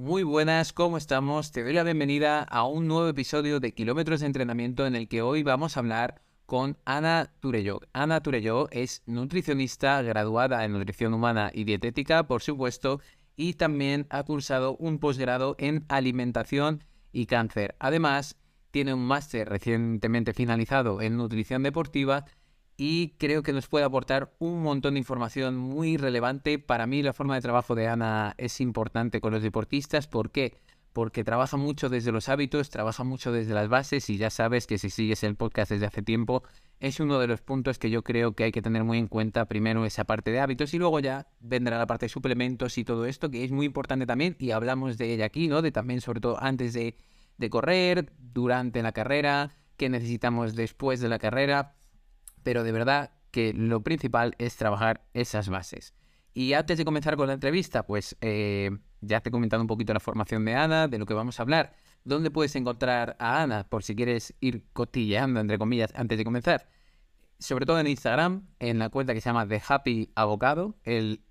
Muy buenas, ¿cómo estamos? Te doy la bienvenida a un nuevo episodio de Kilómetros de Entrenamiento en el que hoy vamos a hablar con Ana Turello. Ana Turello es nutricionista graduada en nutrición humana y dietética, por supuesto, y también ha cursado un posgrado en alimentación y cáncer. Además, tiene un máster recientemente finalizado en nutrición deportiva y creo que nos puede aportar un montón de información muy relevante. Para mí la forma de trabajo de Ana es importante con los deportistas. ¿Por qué? Porque trabaja mucho desde los hábitos, trabaja mucho desde las bases y ya sabes que si sigues el podcast desde hace tiempo, es uno de los puntos que yo creo que hay que tener muy en cuenta. Primero esa parte de hábitos y luego ya vendrá la parte de suplementos y todo esto, que es muy importante también y hablamos de ella aquí, ¿no? De también sobre todo antes de de correr, durante la carrera, qué necesitamos después de la carrera, pero de verdad que lo principal es trabajar esas bases. Y antes de comenzar con la entrevista, pues eh, ya te he comentado un poquito la formación de Ana, de lo que vamos a hablar. ¿Dónde puedes encontrar a Ana? Por si quieres ir cotilleando, entre comillas, antes de comenzar. Sobre todo en Instagram, en la cuenta que se llama The Happy Avocado, el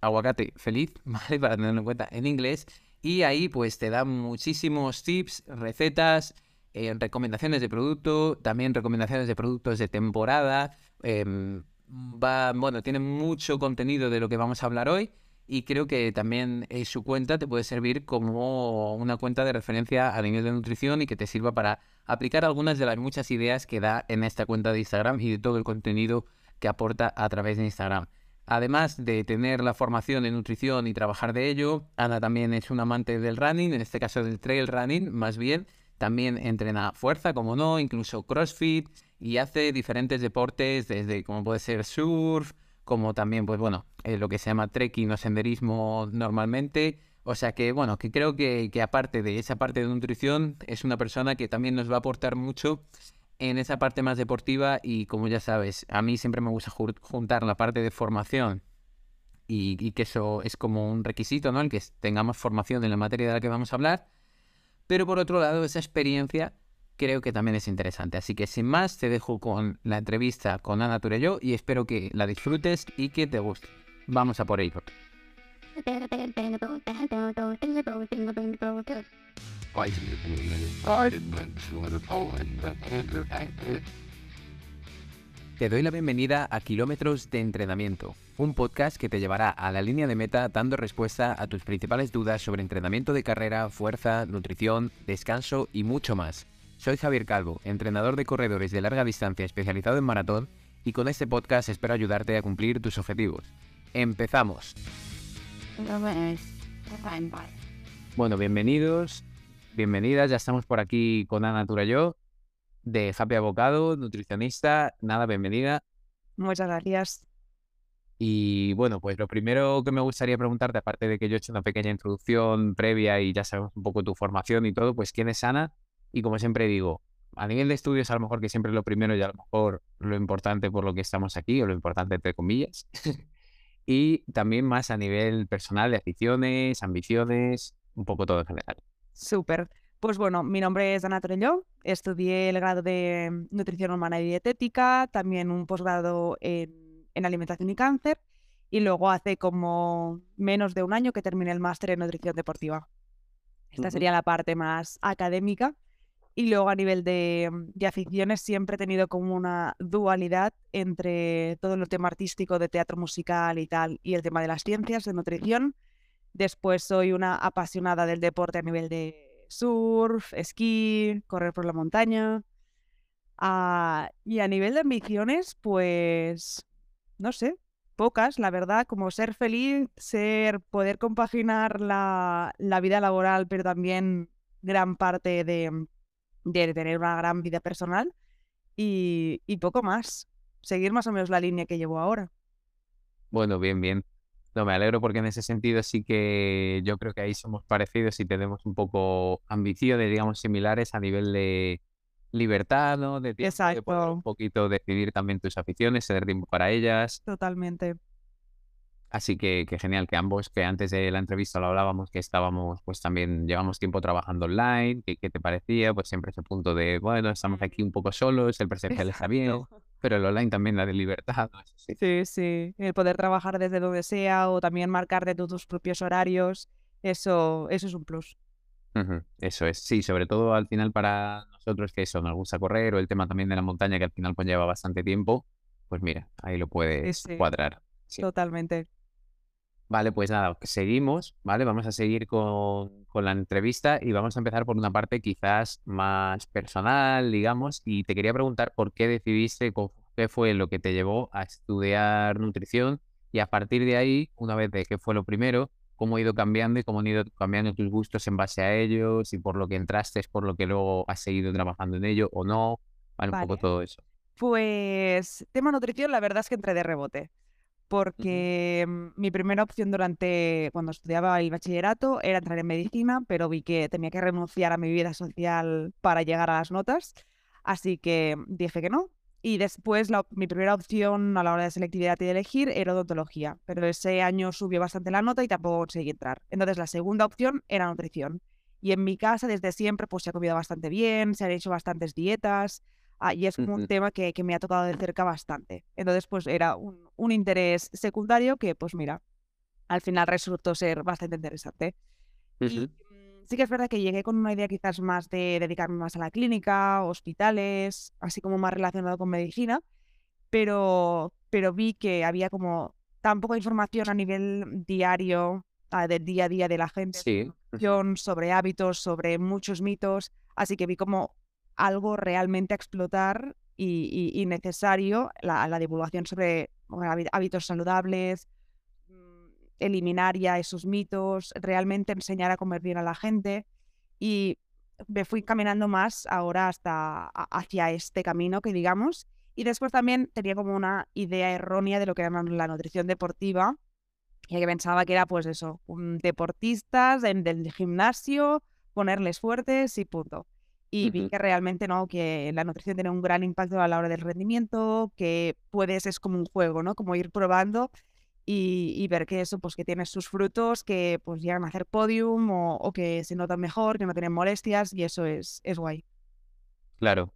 aguacate feliz, ¿vale? Para tenerlo en cuenta en inglés. Y ahí pues te dan muchísimos tips, recetas, eh, recomendaciones de producto, también recomendaciones de productos de temporada. Em, bueno, tiene mucho contenido de lo que vamos a hablar hoy y creo que también eh, su cuenta te puede servir como una cuenta de referencia a nivel de nutrición y que te sirva para aplicar algunas de las muchas ideas que da en esta cuenta de Instagram y de todo el contenido que aporta a través de Instagram. Además de tener la formación en nutrición y trabajar de ello, Ana también es un amante del running, en este caso del trail running, más bien. También entrena fuerza, como no, incluso CrossFit y hace diferentes deportes desde como puede ser surf, como también, pues bueno, eh, lo que se llama trekking o senderismo normalmente. O sea que, bueno, que creo que, que aparte de esa parte de nutrición, es una persona que también nos va a aportar mucho en esa parte más deportiva y como ya sabes, a mí siempre me gusta juntar la parte de formación y, que eso es como un requisito, ¿no? El que tengamos formación en la materia de la que vamos a hablar. Pero por otro lado, esa experiencia creo que también es interesante. Así que sin más, te dejo con la entrevista con Ana Turello y espero que la disfrutes y que te guste. Vamos a por ello. Te doy la bienvenida a Kilómetros de Entrenamiento, un podcast que te llevará a la línea de meta dando respuesta a tus principales dudas sobre entrenamiento de carrera, fuerza, nutrición, descanso y mucho más. Soy Javier Calvo, entrenador de corredores de larga distancia especializado en maratón y con este podcast espero ayudarte a cumplir tus objetivos. ¡Empezamos! Bueno, bienvenidos bienvenidas. Ya estamos por aquí con Ana Turayó, de Happy Abocado, nutricionista. Nada, bienvenida. Muchas gracias. Y bueno, pues lo primero que me gustaría preguntarte, aparte de que yo he hecho una pequeña introducción previa y ya sabemos un poco tu formación y todo, pues ¿quién es Ana? Y como siempre digo, a nivel de estudios a lo mejor que siempre lo primero y a lo mejor lo importante por lo que estamos aquí, o lo importante entre comillas. y también más a nivel personal de aficiones, ambiciones, un poco todo en general. Súper. Pues bueno, mi nombre es Ana Torelló, estudié el grado de Nutrición Humana y Dietética, también un posgrado en, en Alimentación y Cáncer, y luego hace como menos de un año que terminé el máster en Nutrición Deportiva. Esta sería la parte más académica. Y luego a nivel de, de, aficiones siempre he tenido como una dualidad entre todo el tema artístico de teatro musical y tal y el tema de las ciencias, de nutrición. Después soy una apasionada del deporte a nivel de surf, esquí, correr por la montaña. Ah, y a nivel de ambiciones, pues, no sé, pocas, la verdad, como ser feliz, ser, poder compaginar la, vida laboral, pero también gran parte de, de tener una gran vida personal y, y poco más. Seguir más o menos la línea que llevo ahora. Bueno, bien, bien. No, me alegro porque en ese sentido sí que yo creo que ahí somos parecidos y tenemos un poco ambiciones, digamos, similares a nivel de libertad, ¿no? De poder un poquito decidir también tus aficiones, tener tiempo para ellas. Totalmente. Así que, genial que ambos, que antes de la entrevista lo hablábamos, que estábamos, pues también llevamos tiempo trabajando online, ¿qué, qué te parecía? Pues siempre ese punto de, bueno, estamos aquí un poco solos, el presencial está bien, pero el online también la de libertad. Sí. sí, el poder trabajar desde donde sea o también marcar de tus propios horarios, Eso, eso es un plus. Eso es, sí, sobre todo al final para nosotros que eso nos gusta correr o el tema también de la montaña que al final pues lleva bastante tiempo, pues mira, ahí lo puedes cuadrar. Totalmente. Vale, pues nada, seguimos, ¿vale? Vamos a seguir con, con, la entrevista y vamos a empezar por una parte quizás más personal, digamos, y te quería preguntar por qué decidiste, qué fue lo que te llevó a estudiar nutrición y a partir de ahí, una vez de qué fue lo primero, cómo ha ido cambiando y cómo han ido cambiando tus gustos en base a ellos y por lo que entraste es por lo que luego has seguido trabajando en ello o no, vale, un poco todo eso. Pues tema nutrición, la verdad es que entré de rebote porque mm, mi primera opción durante cuando estudiaba el bachillerato era entrar en medicina, pero vi que tenía que renunciar a mi vida social para llegar a las notas, así que dije que no. Y después mi primera opción a la hora de selectividad y de elegir era odontología, pero ese año subió bastante la nota y tampoco conseguí entrar. Entonces la segunda opción era nutrición. Y en mi casa desde siempre pues se ha comido bastante bien, se han hecho bastantes dietas, Ah, y es un tema que, me ha tocado de cerca bastante. Entonces, pues era un, un, interés secundario que, pues mira, al final resultó ser bastante interesante. Y mm, sí que es verdad que llegué con una idea quizás más de dedicarme más a la clínica, hospitales, así como más relacionado con medicina, pero, pero vi que había como tan poca información a nivel diario, ah, del día a día de la gente, sí. sobre hábitos, sobre muchos mitos, así que vi como algo realmente a explotar y, necesario, la, divulgación sobre hábitos saludables, eliminar ya esos mitos, realmente enseñar a comer bien a la gente. Y me fui caminando más ahora hasta hacia este camino que digamos. Y después también tenía como una idea errónea de lo que era la nutrición deportiva, y que pensaba que era pues eso, un deportistas en, del gimnasio, ponerles fuertes y punto y vi que realmente no, que la nutrición tiene un gran impacto a la hora del rendimiento, que puedes, es como un juego, ¿no? Como ir probando y, ver que eso, pues que tiene sus frutos, que pues llegan a hacer podium o, que se notan mejor, que no tienen molestias y eso es, es guay. Claro.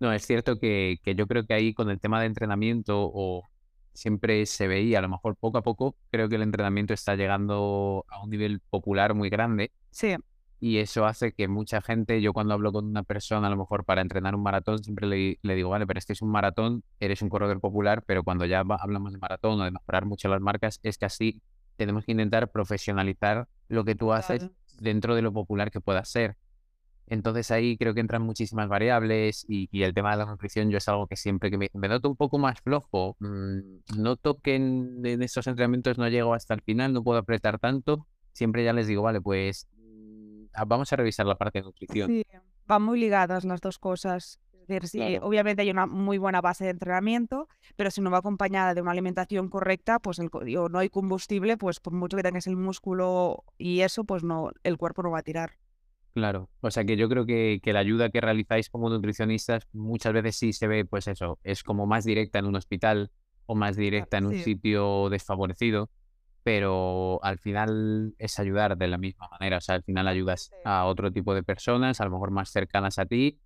No, es cierto que, que yo creo que ahí con el tema de entrenamiento o siempre se veía, a lo mejor poco a poco, creo que el entrenamiento está llegando a un nivel popular muy grande. Sí y eso hace que mucha gente, yo cuando hablo con una persona a lo mejor para entrenar un maratón, siempre le, le digo, vale, pero este es un maratón, eres un corredor popular, pero cuando ya hablamos de maratón o de mejorar mucho las marcas, es que así tenemos que intentar profesionalizar lo que tú haces dentro de lo popular que pueda ser. Entonces ahí creo que entran muchísimas variables y, el tema de la nutrición yo es algo que siempre que me, me noto un poco más flojo, mm, noto que en, en estos entrenamientos no llego hasta el final, no puedo apretar tanto, siempre ya les digo, vale, pues vamos a revisar la parte de nutrición. Sí, van muy ligadas las dos cosas. decir, obviamente hay una muy buena base de entrenamiento, pero si no va acompañada de una alimentación correcta, pues el, o no hay combustible, pues por mucho que tengas el músculo y eso, pues no, el cuerpo no va a tirar. Claro, o sea que yo creo que, que, la ayuda que realizáis como nutricionistas muchas veces sí se ve, pues eso, es como más directa en un hospital o más directa en un sitio desfavorecido pero al final es ayudar de la misma manera, o sea, al final ayudas a otro tipo de personas, a lo mejor más cercanas a ti,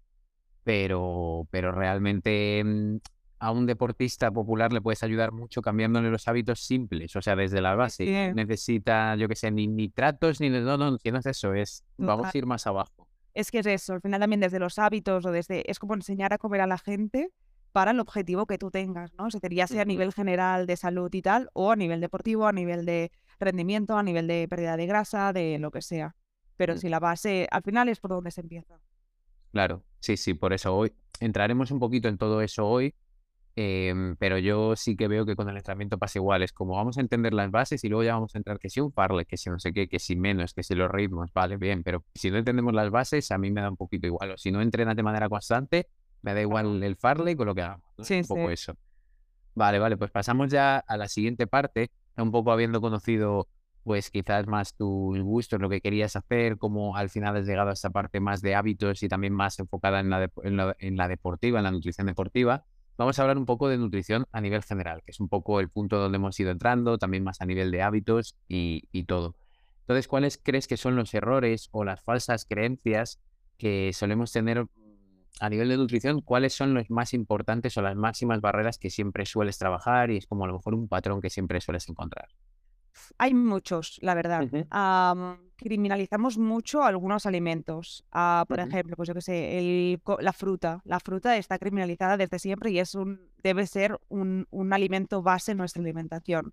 pero, pero realmente mm, a un deportista popular le puedes ayudar mucho cambiándole los hábitos simples, o sea, desde la base. Necesita, yo que sé, ni nitratos, ni... No, no, no es eso, es... Vamos a ir más abajo. Es que es eso, al final también desde los hábitos o desde... Es como enseñar a comer a la gente para el objetivo que tú tengas, ¿no? O sea, ya sea a nivel general de salud y tal, o a nivel deportivo, a nivel de rendimiento, a nivel de pérdida de grasa, de lo que sea. Pero mm. si la base, al final es por donde se empieza. Claro, sí, sí, por eso hoy entraremos un poquito en todo eso hoy, em, pero yo sí que veo que con el entrenamiento pasa igual, es como vamos a entender las bases y luego ya vamos a entrar que si un parle, que si no sé qué, que si menos, que si los ritmos, vale, bien, pero si no entendemos las bases, a mí me da un poquito igual, o si no entrenas de manera constante, me da igual el Farley con lo que hagamos. Sí, un poco eso. Vale, vale, pues pasamos ya a la siguiente parte, un poco habiendo conocido pues quizás más tus gustos, lo que querías hacer, cómo al final has llegado a esta parte más de hábitos y también más enfocada en la, en la, deportiva, en la nutrición deportiva. Vamos a hablar un poco de nutrición a nivel general, que es un poco el punto donde hemos ido entrando, también más a nivel de hábitos y, y todo. Entonces, ¿cuáles crees que son los errores o las falsas creencias que solemos tener a nivel de nutrición, ¿cuáles son los más importantes o las máximas barreras que siempre sueles trabajar y es como a lo mejor un patrón que siempre sueles encontrar? Hay muchos, la verdad. Criminalizamos mucho algunos alimentos. Ah, por ejemplo, pues yo sé, el la fruta. La fruta está criminalizada desde siempre y es un, debe ser un, un alimento base en nuestra alimentación.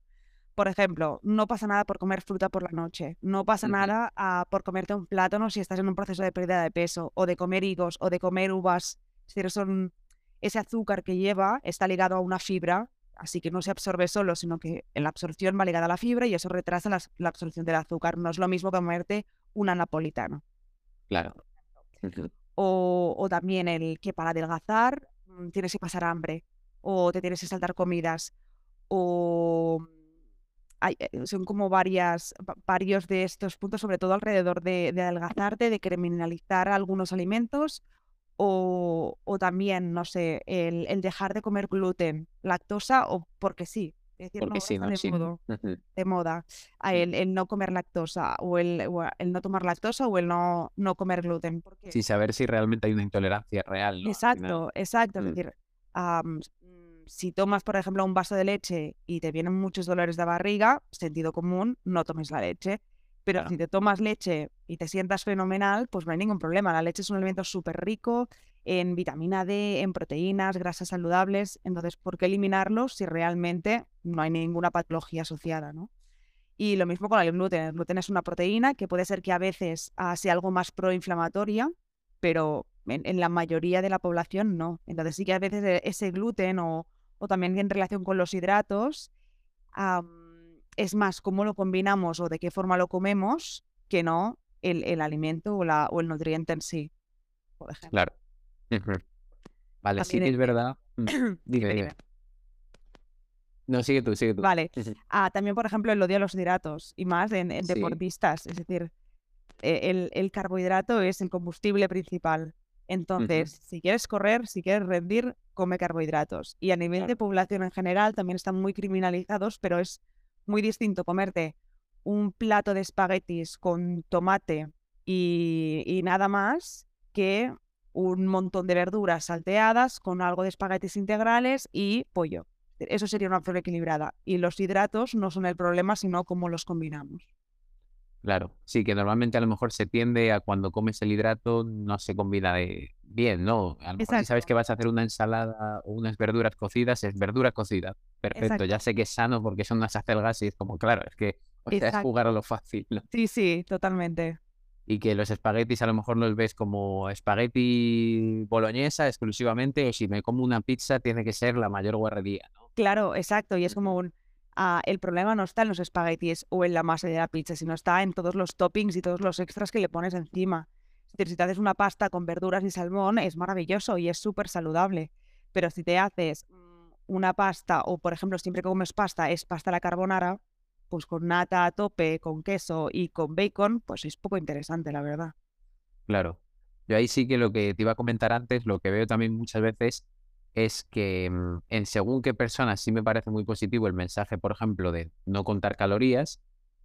Por ejemplo, no pasa nada por comer fruta por la noche. No pasa nada ah, por comerte un plátano si estás en un proceso de pérdida de peso, o de comer higos, o de comer uvas. Es decir, son, ese azúcar que lleva está ligado a una fibra Así que no se absorbe solo, sino que en la absorción va ligada a la fibra y eso retrasa la, absorción del azúcar. No es lo mismo que comerte una napolitana. Claro. O, o también el que para adelgazar mm, tienes que pasar hambre o te tienes que saltar comidas. O hay, eh, son como varias, va- varios de estos puntos, sobre todo alrededor de, de adelgazarte, de criminalizar algunos alimentos o, o también, no sé, el, el dejar de comer gluten, lactosa o porque sí. Es decir, no, Porque ahora sí, ¿no? de Sí. Ujú. de moda a Mm. el, el no comer lactosa o el, o el no tomar lactosa o el no, no comer gluten. Sin saber si realmente hay una intolerancia real, ¿no? Exacto, exacto. Es Mm, decir, am, s- mm, si tomas, por ejemplo, un vaso de leche y te vienen muchos dolores de barriga, sentido común, no tomes la leche. Pero Claro. si te tomas leche y te sientas fenomenal, pues no hay ningún problema. La leche es un alimento súper rico en vitamina D, en proteínas, grasas saludables. Entonces, ¿por qué eliminarlos si realmente no hay ninguna patología asociada, ¿no? Y lo mismo con el gluten. El gluten es una proteína que puede ser que a veces ah, sea algo más proinflamatoria, pero en, en la mayoría de la población no. Entonces sí que a veces e- ese gluten o, o también en relación con los hidratos, es más cómo lo combinamos o de qué forma lo comemos que no el, el alimento o, la, o el nutriente en sí, por ejemplo. Claro. Vale, sí que es verdad. Mm, Dime, Dime. No, sigue tú, sigue tú. Vale. Ah, también, por ejemplo, el odio a los hidratos y más en, en Sí. deportistas. Es decir, el, el carbohidrato es el combustible principal. Entonces, si quieres correr, si quieres rendir, come carbohidratos. Y a nivel de población en general también están muy criminalizados, pero es muy distinto comerte un plato de espaguetis con tomate y, y nada más que un montón de verduras salteadas con algo de espaguetis integrales y pollo. Eso sería una opción equilibrada. Y los hidratos no son el problema, sino cómo los combinamos. Claro, sí, que normalmente a lo mejor se tiende a cuando comes el hidrato no se combina de bien, ¿no? A lo mejor si sabes que vas a hacer una ensalada o unas verduras cocidas, es verdura cocida. Perfecto, ya sé que es sano porque son unas acelgas y es como, claro, es que, o sea, es jugar a lo fácil, ¿no? Sí, sí, totalmente. Y que los espaguetis a lo mejor los ves como espagueti boloñesa exclusivamente, o si me como una pizza tiene que ser la mayor guarrería, ¿no? Claro, exacto. Y es como un... el problema no está en los espaguetis o en la masa de la pizza, sino está en todos los toppings y todos los extras que le pones encima. Si te haces una pasta con verduras y salmón, es maravilloso y es súper saludable. Pero si te haces mm, una pasta, o por ejemplo, siempre que comes pasta, es pasta la carbonara, pues con nata a tope, con queso y con bacon, pues es poco interesante, la verdad. Claro. Yo ahí sí que lo que te iba a comentar antes, lo que veo también muchas veces es que mm, en según qué personas sí me parece muy positivo el mensaje, por ejemplo, de no contar calorías,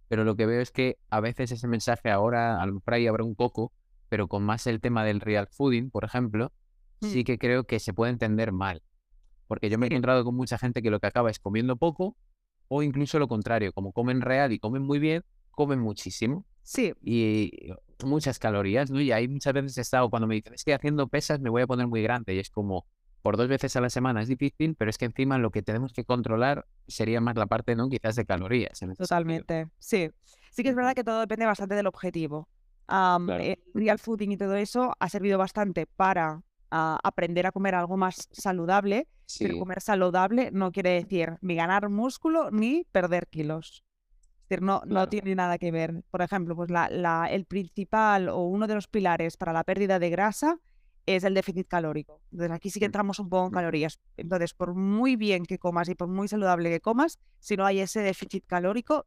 pero lo que veo es que a veces ese mensaje ahora, a lo mejor ahí habrá un poco, pero con más el tema del real fooding, por ejemplo, Mm, sí que creo que se puede entender mal. Porque yo me he encontrado con mucha gente que lo que acaba es comiendo poco o incluso lo contrario, como comen real y comen muy bien, comen muchísimo sí, y muchas calorías, ¿no? Y ahí muchas veces he estado, cuando me dicen, es que haciendo pesas me voy a poner muy grande, y es como, por dos veces a la semana es difícil, pero es que encima lo que tenemos que controlar sería más la parte, ¿no? Quizás de calorías sentido. totalmente. Sí. Sí que es verdad que todo depende bastante del objetivo. Claro, el real fooding y todo eso ha servido bastante para ah, aprender a comer algo más saludable, pero comer saludable no quiere decir ni ganar músculo ni perder kilos. Es decir, no, no tiene nada que ver. Por ejemplo, pues la, la- el principal o uno de los pilares para la pérdida de grasa es el déficit calórico. Entonces aquí sí que mm, entramos un poco en calorías. Entonces, por muy bien que comas y por muy saludable que comas, si no hay ese déficit calórico,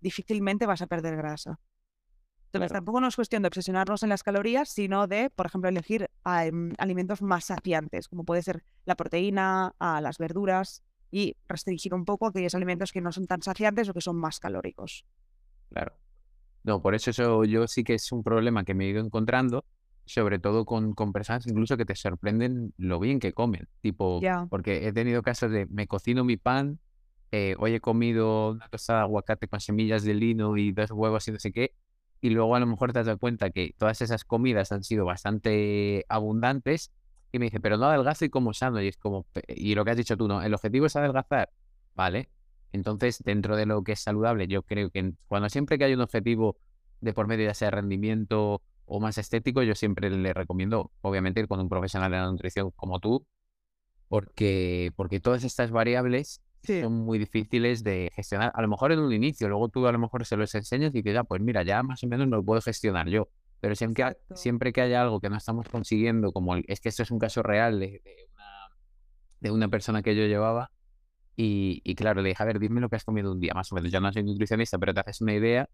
difícilmente vas a perder grasa. Entonces, claro, tampoco no es cuestión de obsesionarnos en las calorías, sino de, por ejemplo, elegir em, alimentos más saciantes, como puede ser la proteína, ah, las verduras, y restringir un poco aquellos alimentos que no son tan saciantes o que son más calóricos. claro. No, por eso eso yo sí que es un problema que me he ido encontrando, sobre todo con, con personas incluso que te sorprenden lo bien que comen, tipo, Ya, porque he tenido casos de me cocino mi pan eh, hoy he comido una tostada de aguacate con semillas de lino y dos huevos y no sé qué, y luego a lo mejor te das cuenta que todas esas comidas han sido bastante abundantes y me dice, pero no adelgazo y como sano. Y es como, y lo que has dicho tú, ¿no? El objetivo es adelgazar, ¿vale? Entonces, dentro de lo que es saludable, yo creo que cuando siempre que hay un objetivo de por medio, ya sea rendimiento o más estético, yo siempre le recomiendo, obviamente, ir con un profesional de la nutrición como tú, porque, porque todas estas variables son muy difíciles de gestionar. A lo mejor en un inicio, luego tú a lo mejor se los enseñas y que ya, pues mira, ya más o menos lo puedo gestionar yo. Pero siempre, siempre que haya algo que no estamos consiguiendo, como es que esto es un caso real de, una, de una persona que yo llevaba, y, y, claro, le dije, a ver, dime lo que has comido un día, más o menos. Yo no soy nutricionista, pero te haces una idea.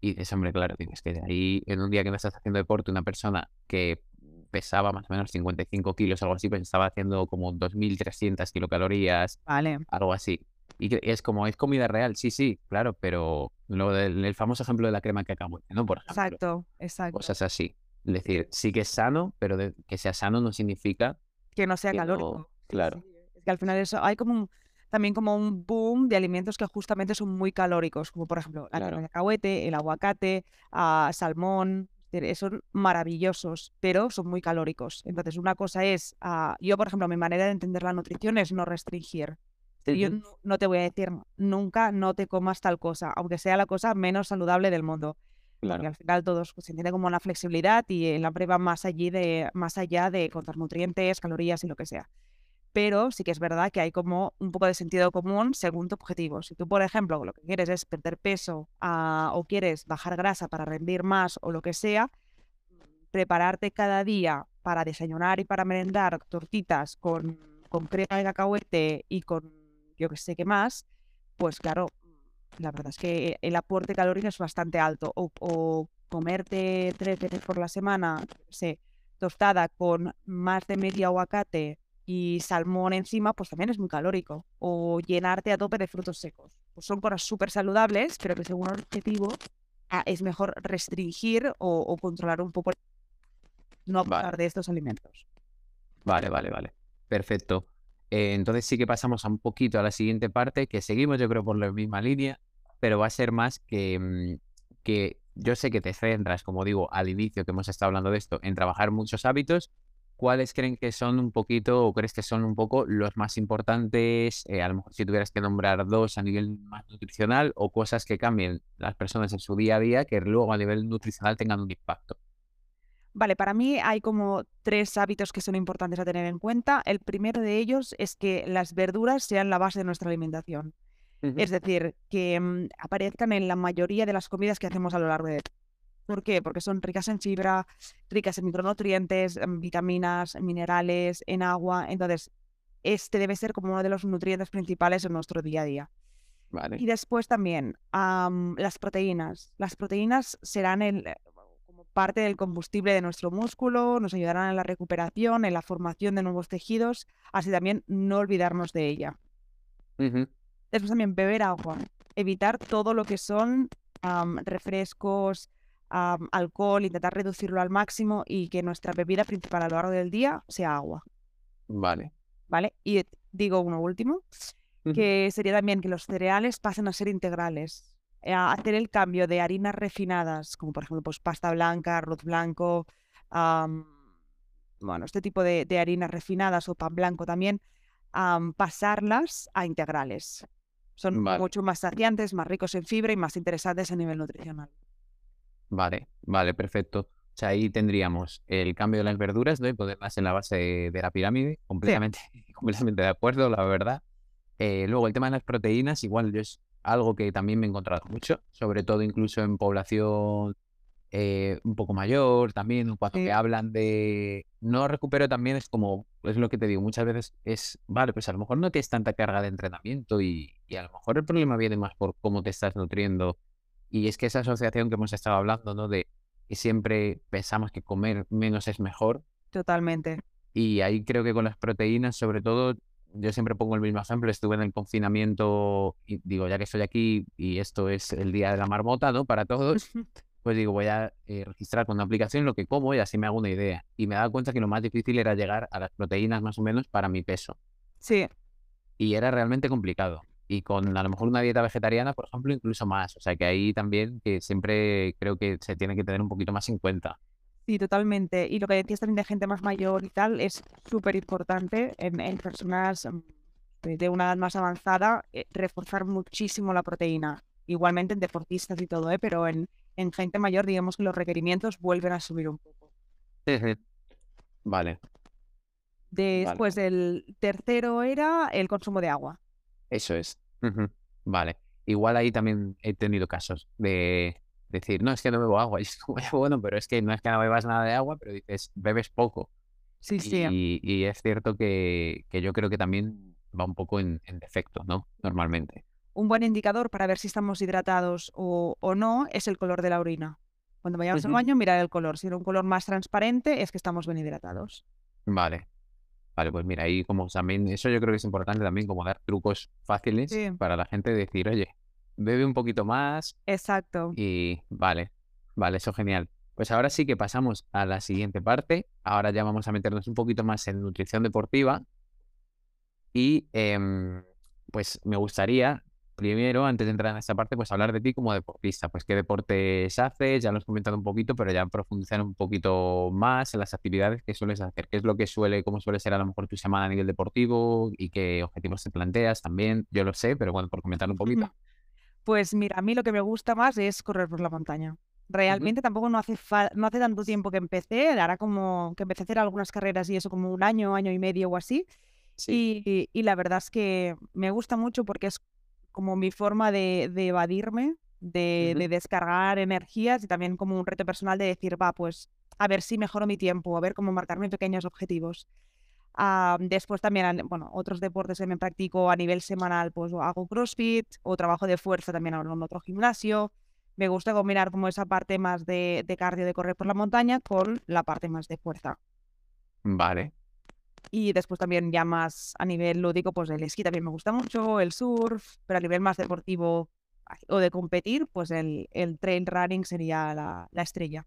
Y dices, hombre, claro, tienes que de ahí, en un día que no estás haciendo deporte, una persona que pesaba más o menos 55 kilos, algo así, pues estaba haciendo como 2.300 kilocalorías, vale. algo así. Y es como, es comida real, sí, sí, claro, pero lo del el famoso ejemplo de la crema que acabo, ¿no? Por ejemplo. Exacto, exacto. Cosas así. Es decir, sí que es sano, pero que sea sano no significa... Que no sea calórico. claro. Es que al final eso, hay como también como un boom de alimentos que justamente son muy calóricos, como por ejemplo la crema de cacahuete, el aguacate, uh, salmón, son maravillosos, pero son muy calóricos. Entonces, una cosa es, uh, yo por ejemplo, mi manera de entender la nutrición es no restringir. Yo no, te voy a decir nunca no te comas tal cosa, aunque sea la cosa menos saludable del mundo. Claro. al final todos pues, se entiende como una flexibilidad y el hambre va más, allí de, más allá de contar nutrientes, calorías y lo que sea. Pero sí que es verdad que hay como un poco de sentido común según tu objetivo. Si tú, por ejemplo, lo que quieres es perder peso ah, o quieres bajar grasa para rendir más o lo que sea, prepararte cada día para desayunar y para merendar tortitas con, con crema de cacahuete y con yo que sé qué más, pues claro, la verdad es que el aporte calórico es bastante alto. O, comerte tres veces por la semana, sé, tostada con más de medio aguacate y salmón encima, pues también es muy calórico. O llenarte a tope de frutos secos. Pues son cosas súper saludables, pero que según el objetivo ah, es mejor restringir o, controlar un poco no hablar de estos alimentos. Vale, vale, vale. Perfecto. Eh, entonces sí que pasamos a un poquito a la siguiente parte, que seguimos yo creo por la misma línea, pero va a ser más que, mm, que yo sé que te centras, como digo, al inicio que hemos estado hablando de esto, en trabajar muchos hábitos. ¿Cuáles creen que son un poquito, o crees que son un poco los más importantes? Eh, a lo mejor si tuvieras que nombrar dos a nivel más nutricional o cosas que cambien las personas en su día a día que luego a nivel nutricional tengan un impacto. Vale, para mí hay como tres hábitos que son importantes a tener en cuenta. El primero de ellos es que las verduras sean la base de nuestra alimentación. Es decir, que mm, aparezcan en la mayoría de las comidas que hacemos a lo largo de... ¿Por qué? Porque son ricas en fibra, ricas en micronutrientes, en vitaminas, en minerales, en agua. Entonces, este debe ser como uno de los nutrientes principales en nuestro día a día. Vale. Y después también las proteínas. Las proteínas serán el, parte del combustible de nuestro músculo, nos ayudarán en la recuperación, en la formación de nuevos tejidos, así también no olvidarnos de ella. Después también beber agua, evitar todo lo que son refrescos, alcohol, intentar reducirlo al máximo y que nuestra bebida principal a lo largo del día sea agua. Vale. Vale, y digo uno último, que sería también que los cereales pasen a ser integrales. Eh, hacer el cambio de harinas refinadas, como por ejemplo pues, pasta blanca, arroz blanco, bueno, este tipo de, harinas refinadas o pan blanco también, pasarlas a integrales. Son mucho más saciantes, más ricos en fibra y más interesantes a nivel nutricional. Vale, vale, perfecto. O sea, ahí tendríamos el cambio de las verduras, ¿no? Y ponerlas en la base de la pirámide, completamente, completamente de acuerdo, la verdad. Eh, luego el tema de las proteínas, igual yo es algo que también me he encontrado mucho, sobre todo incluso en población eh, un poco mayor, también cuando hablan de no recupero también es como, es lo que te digo, muchas veces es, vale, pues a lo mejor no tienes tanta carga de entrenamiento y, a lo mejor el problema viene más por cómo te estás nutriendo. Y es que esa asociación que hemos estado hablando, ¿no? De que siempre pensamos que comer menos es mejor. Totalmente. Y ahí creo que con las proteínas, sobre todo, yo siempre pongo el mismo ejemplo, estuve en el confinamiento y digo, ya que estoy aquí y esto es el día de la marmota, ¿no? Para todos, pues digo, voy a eh, registrar con una aplicación lo que como y así me hago una idea. Y me dado cuenta que lo más difícil era llegar a las proteínas más o menos para mi peso. Sí. Y era realmente complicado. Y con a lo mejor una dieta vegetariana, por ejemplo, incluso más. O sea que ahí también que siempre creo que se tiene que tener un poquito más en cuenta. Sí, totalmente. Y lo que decías también de gente más mayor y tal es súper importante en, en, personas mm, de una edad más avanzada, eh, reforzar muchísimo la proteína. Igualmente en deportistas y todo, ¿eh? pero en, en gente mayor, digamos que los requerimientos vuelven a subir un poco. Vale. Después el tercero era el consumo de agua. Eso es. Vale. Igual ahí también he tenido casos de decir, no, es que no bebo agua. Y es bueno, pero es que no es que no bebas nada de agua, pero dices, bebes poco. Sí, sí. Y, es cierto que, que, yo creo que también va un poco en, defecto, ¿no? Normalmente. Un buen indicador para ver si estamos hidratados o, o no es el color de la orina. Cuando vayamos al baño, mirar el color. Si era un color más transparente, es que estamos bien hidratados. Vale. Vale, pues mira, ahí como también, eso yo creo que es importante también, como dar trucos fáciles para la gente decir, oye, bebe un poquito más. Exacto. Y vale, vale, eso genial. Pues ahora sí que pasamos a la siguiente parte. Ahora ya vamos a meternos un poquito más en nutrición deportiva. Y em, pues me gustaría primero, antes de entrar en esta parte, pues hablar de ti como deportista. Pues qué deportes haces, ya lo has comentado un poquito, pero ya profundizar un poquito más en las actividades que sueles hacer. ¿Qué es lo que suele, cómo suele ser a lo mejor tu semana a nivel deportivo y qué objetivos te planteas también? Yo lo sé, pero bueno, por comentar un poquito. Pues mira, a mí lo que me gusta más es correr por la montaña. Realmente tampoco no hace, no hace tanto tiempo que empecé, ahora como que empecé a hacer algunas carreras y eso como un año, año y medio o así. Y, y, la verdad es que me gusta mucho porque es como mi forma de, evadirme, de, descargar energías y también como un reto personal de decir, va, pues a ver si mejoro mi tiempo, a ver cómo marcarme pequeños objetivos. Ah, después también, bueno, otros deportes que me practico a nivel semanal, pues hago CrossFit o trabajo de fuerza también en otro gimnasio. Me gusta combinar como esa parte más de, de cardio de correr por la montaña con la parte más de fuerza. Vale. Y después también ya más a nivel lúdico, pues el esquí también me gusta mucho, el surf, pero a nivel más deportivo o de competir, pues el, el trail running sería la, la estrella.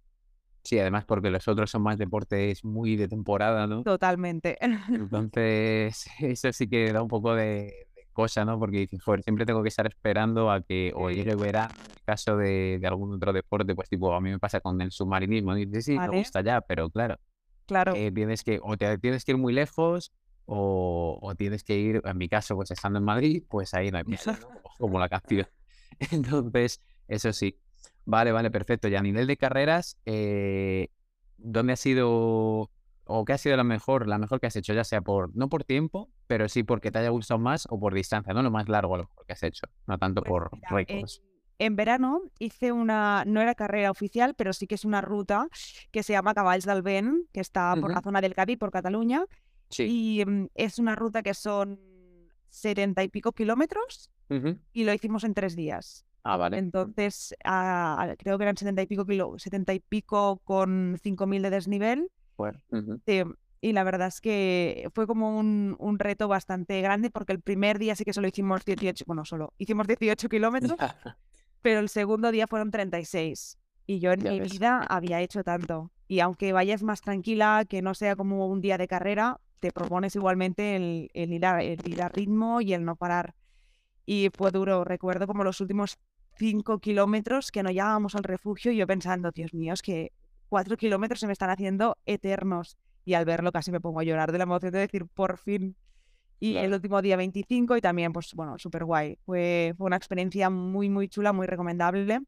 Sí, además porque los otros son más deportes muy de temporada, ¿no? Totalmente. Entonces, eso sí que da un poco de, cosa, ¿no? Porque dices, joder, siempre tengo que estar esperando a que o llegue verano, en el caso de, de, algún otro deporte, pues tipo, a mí me pasa con el submarinismo, dices, sí, me gusta ya, pero claro, Claro. Eh, tienes que, o te tienes que ir muy lejos, o, tienes que ir, en mi caso, pues estando en Madrid, pues ahí no hay como la canción. Entonces, eso sí. Vale, vale, perfecto. Y a nivel de carreras, eh, ¿dónde ha sido o qué ha sido la mejor, la mejor que has hecho, ya sea por, no por tiempo, pero sí porque te haya gustado más o por distancia, no lo más largo lo que has hecho, no tanto pues por récords en verano hice una, no era carrera oficial, pero sí que es una ruta que se llama Caballs del Ben, que está por la zona del Cadí, por Cataluña. Y mm, es una ruta que son setenta y pico kilómetros y lo hicimos en tres días. Ah, vale. Entonces, ah, creo que eran setenta y pico kilo, setenta y pico con cinco mil de desnivel. y la verdad es que fue como un, un, reto bastante grande porque el primer día sí que solo hicimos 18, bueno, solo hicimos 18 kilómetros pero el segundo día fueron 36. Y yo en mi vida había hecho tanto. Y aunque vayas más tranquila, que no sea como un día de carrera, te propones igualmente el, ir, a, ir, a, ritmo y el no parar. Y fue duro. Recuerdo como los últimos cinco kilómetros que no llegábamos al refugio y yo pensando, Dios mío, es que cuatro kilómetros se me están haciendo eternos. Y al verlo casi me pongo a llorar de la emoción de decir, por fin y el último día 25 y también, pues bueno, súper guay. Fue, fue una experiencia muy, muy chula, muy recomendable.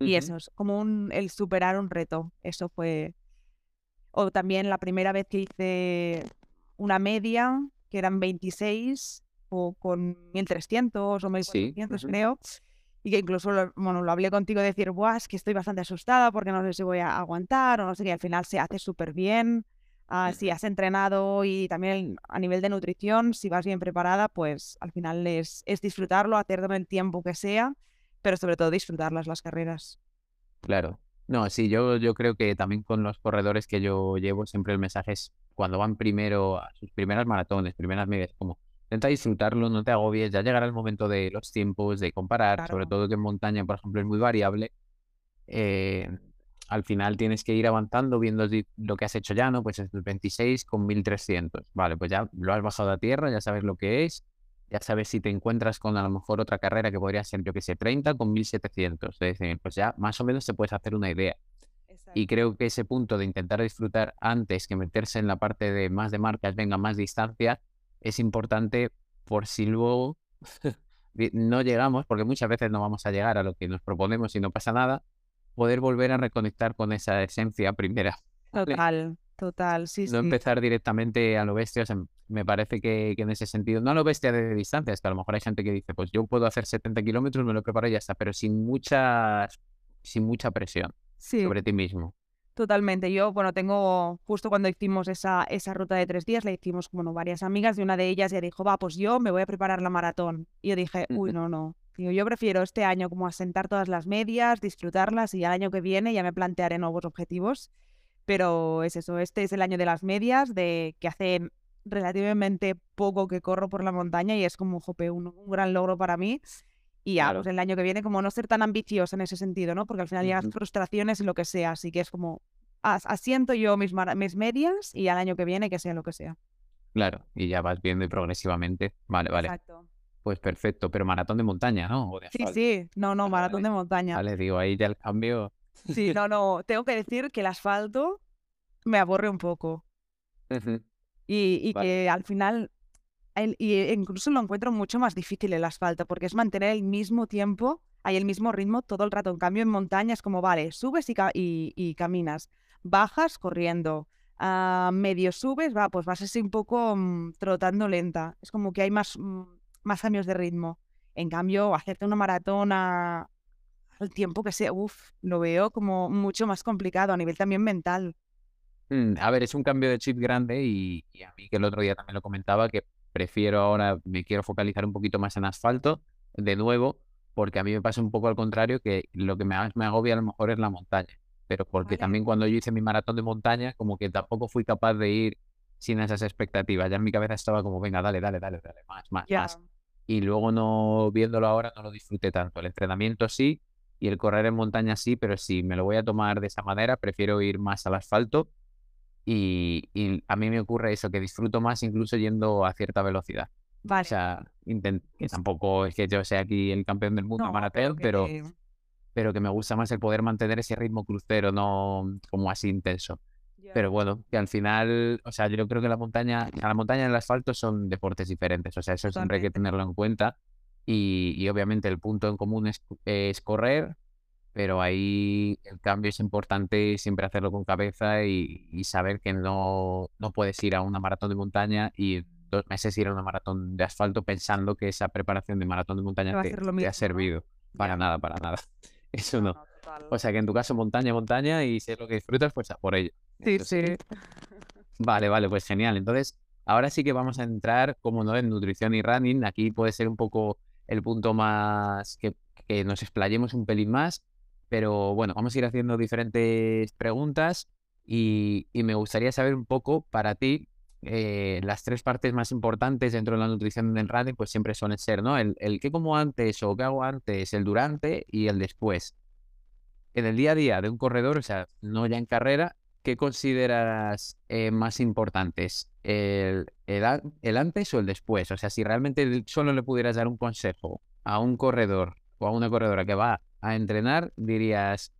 Y eso es como un, el superar un reto. Eso fue... O también la primera vez que hice una media, que eran 26 o con 1300 o 1400 creo. Y que incluso, lo, bueno, lo hablé contigo, de decir, Buah, es que estoy bastante asustada porque no sé si voy a aguantar o no sé qué. Al final se hace súper bien. Ah, si has entrenado y también a nivel de nutrición, si vas bien preparada, pues al final es, es disfrutarlo, hacerlo en el tiempo que sea, pero sobre todo disfrutarlas las carreras. Claro. No, sí, yo, yo creo que también con los corredores que yo llevo, siempre el mensaje es cuando van primero a sus primeras maratones, primeras medias, como intenta disfrutarlo, no te agobies, ya llegará el momento de los tiempos, de comparar, sobre todo que en montaña, por ejemplo, es muy variable. Eh, al final tienes que ir avanzando viendo lo que has hecho ya, ¿no? Pues es el 26 con 1300. Vale, pues ya lo has bajado a tierra, ya sabes lo que es. ya sabes si te encuentras con a lo mejor otra carrera que podría ser, yo que sé, 30 con 1700. Es decir, pues ya más o menos se puedes hacer una idea. Y creo que ese punto de intentar disfrutar antes que meterse en la parte de más de marcas, venga, más distancia, es importante por si luego no llegamos, porque muchas veces no vamos a llegar a lo que nos proponemos y no pasa nada, poder volver a reconectar con esa esencia primera. Total, total, sí, no empezar directamente a lo bestia, me parece que, en ese sentido, no a lo bestia de distancia, es que a lo mejor hay gente que dice, pues yo puedo hacer 70 kilómetros, me lo preparo y ya está, pero sin mucha, sin mucha presión sobre ti mismo. Totalmente. Yo, bueno, tengo, justo cuando hicimos esa, esa ruta de tres días, la hicimos con varias amigas y una de ellas ya dijo, va, pues yo me voy a preparar la maratón. Y yo dije, uy, no, no. Yo prefiero este año como asentar todas las medias, disfrutarlas y el año que viene ya me plantearé nuevos objetivos. Pero es eso, este es el año de las medias, de que hace relativamente poco que corro por la montaña y es como, jope, un, un gran logro para mí. Y ya, pues el año que viene, como no ser tan ambicioso en ese sentido, ¿no? Porque al final llegas frustraciones y lo que sea. Así que es como, asiento yo mis, mis medias y al año que viene que sea lo que sea. Claro, y ya vas viendo y progresivamente. Vale, vale. Exacto. Pues perfecto, pero maratón de montaña, ¿no? sí, sí, no, no, maratón de montaña. Vale, digo, ahí ya el cambio. Sí, no, no, tengo que decir que el asfalto me aburre un poco. y, y que al final y e incluso lo encuentro mucho más difícil el asfalto, porque es mantener el mismo tiempo, hay el mismo ritmo todo el rato. En cambio, en montaña es como, vale, subes y, caminas, bajas corriendo, ah, medio subes, va, pues vas así un poco mm, trotando lenta. Es como que hay más, mm, más cambios de ritmo. En cambio, hacerte una maratón al tiempo que sea, uff, lo veo como mucho más complicado a nivel también mental. Mm, a ver, es un cambio de chip grande y, y, a mí que el otro día también lo comentaba, que prefiero ahora, me quiero focalizar un poquito más en asfalto, de nuevo, porque a mí me pasa un poco al contrario, que lo que más me agobia a lo mejor es la montaña. Pero porque también cuando yo hice mi maratón de montaña, como que tampoco fui capaz de ir sin esas expectativas. Ya en mi cabeza estaba como, venga, dale, dale, dale, dale, más, más, más. Y luego no, viéndolo ahora, no lo disfruté tanto. El entrenamiento sí, y el correr en montaña sí, pero si me lo voy a tomar de esa manera, prefiero ir más al asfalto y, a mí me ocurre eso, que disfruto más incluso yendo a cierta velocidad. O sea, que tampoco es que yo sea aquí el campeón del mundo maratón, pero, pero que me gusta más el poder mantener ese ritmo crucero, no como así intenso. Pero bueno, que al final, o sea, yo creo que la montaña, la montaña y el asfalto son deportes diferentes, o sea, eso siempre hay que tenerlo en cuenta. Y, y obviamente el punto en común es, es correr, pero ahí el cambio es importante siempre hacerlo con cabeza y, saber que no, no puedes ir a una maratón de montaña y dos meses ir a una maratón de asfalto pensando que esa preparación de maratón de montaña te, ha servido. Para nada, para nada. Eso no. o sea que en tu caso montaña, montaña y si es lo que disfrutas, pues a por ello. Sí, sí. Vale, vale, pues genial. Entonces, ahora sí que vamos a entrar, como no, en nutrición y running. Aquí puede ser un poco el punto más que, que nos explayemos un pelín más. Pero bueno, vamos a ir haciendo diferentes preguntas y, me gustaría saber un poco para ti eh, las tres partes más importantes dentro de la nutrición del running, pues siempre suelen ser, ¿no? El, el qué como antes o qué hago antes, el durante y el después. En el día a día de un corredor, o sea, no ya en carrera, ¿qué consideras eh, más importantes? El, el, antes o el después? O sea, si realmente solo le pudieras dar un consejo a un corredor o a una corredora que va a entrenar, dirías,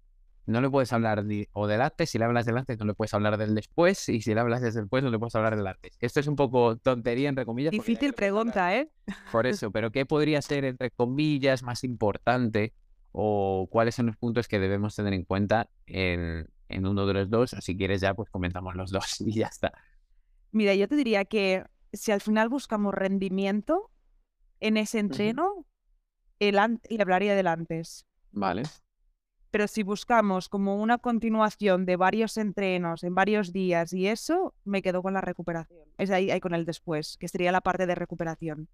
no le puedes hablar o del antes, si le hablas del antes no le puedes hablar del después, y si le hablas del después no le puedes hablar del antes. Esto es un poco tontería, entre comillas. Difícil pregunta, ¿eh? Por eso, pero ¿qué podría ser, entre comillas, más importante o cuáles son los puntos que debemos tener en cuenta en, en uno de los dos? O si quieres ya, pues comentamos los dos y ya está. Mira, yo te diría que si al final buscamos rendimiento en ese entreno, el le hablaría del antes. Vale. Pero si buscamos como una continuación de varios entrenos en varios días y eso, me quedo con la recuperación. Es ahí, ahí con el después, que sería la parte de recuperación.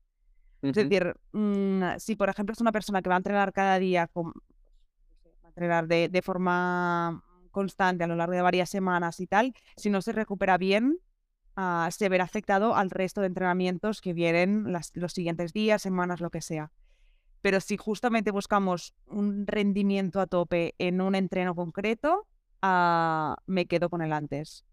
Es decir, mm, si por ejemplo es una persona que va a entrenar cada día, con, va a entrenar de, de, forma constante a lo largo de varias semanas y tal, si no se recupera bien, uh, se verá afectado al resto de entrenamientos que vienen las, los siguientes días, semanas, lo que sea. Pero si justamente buscamos un rendimiento a tope en un entreno concreto, ah, me quedo con el antes.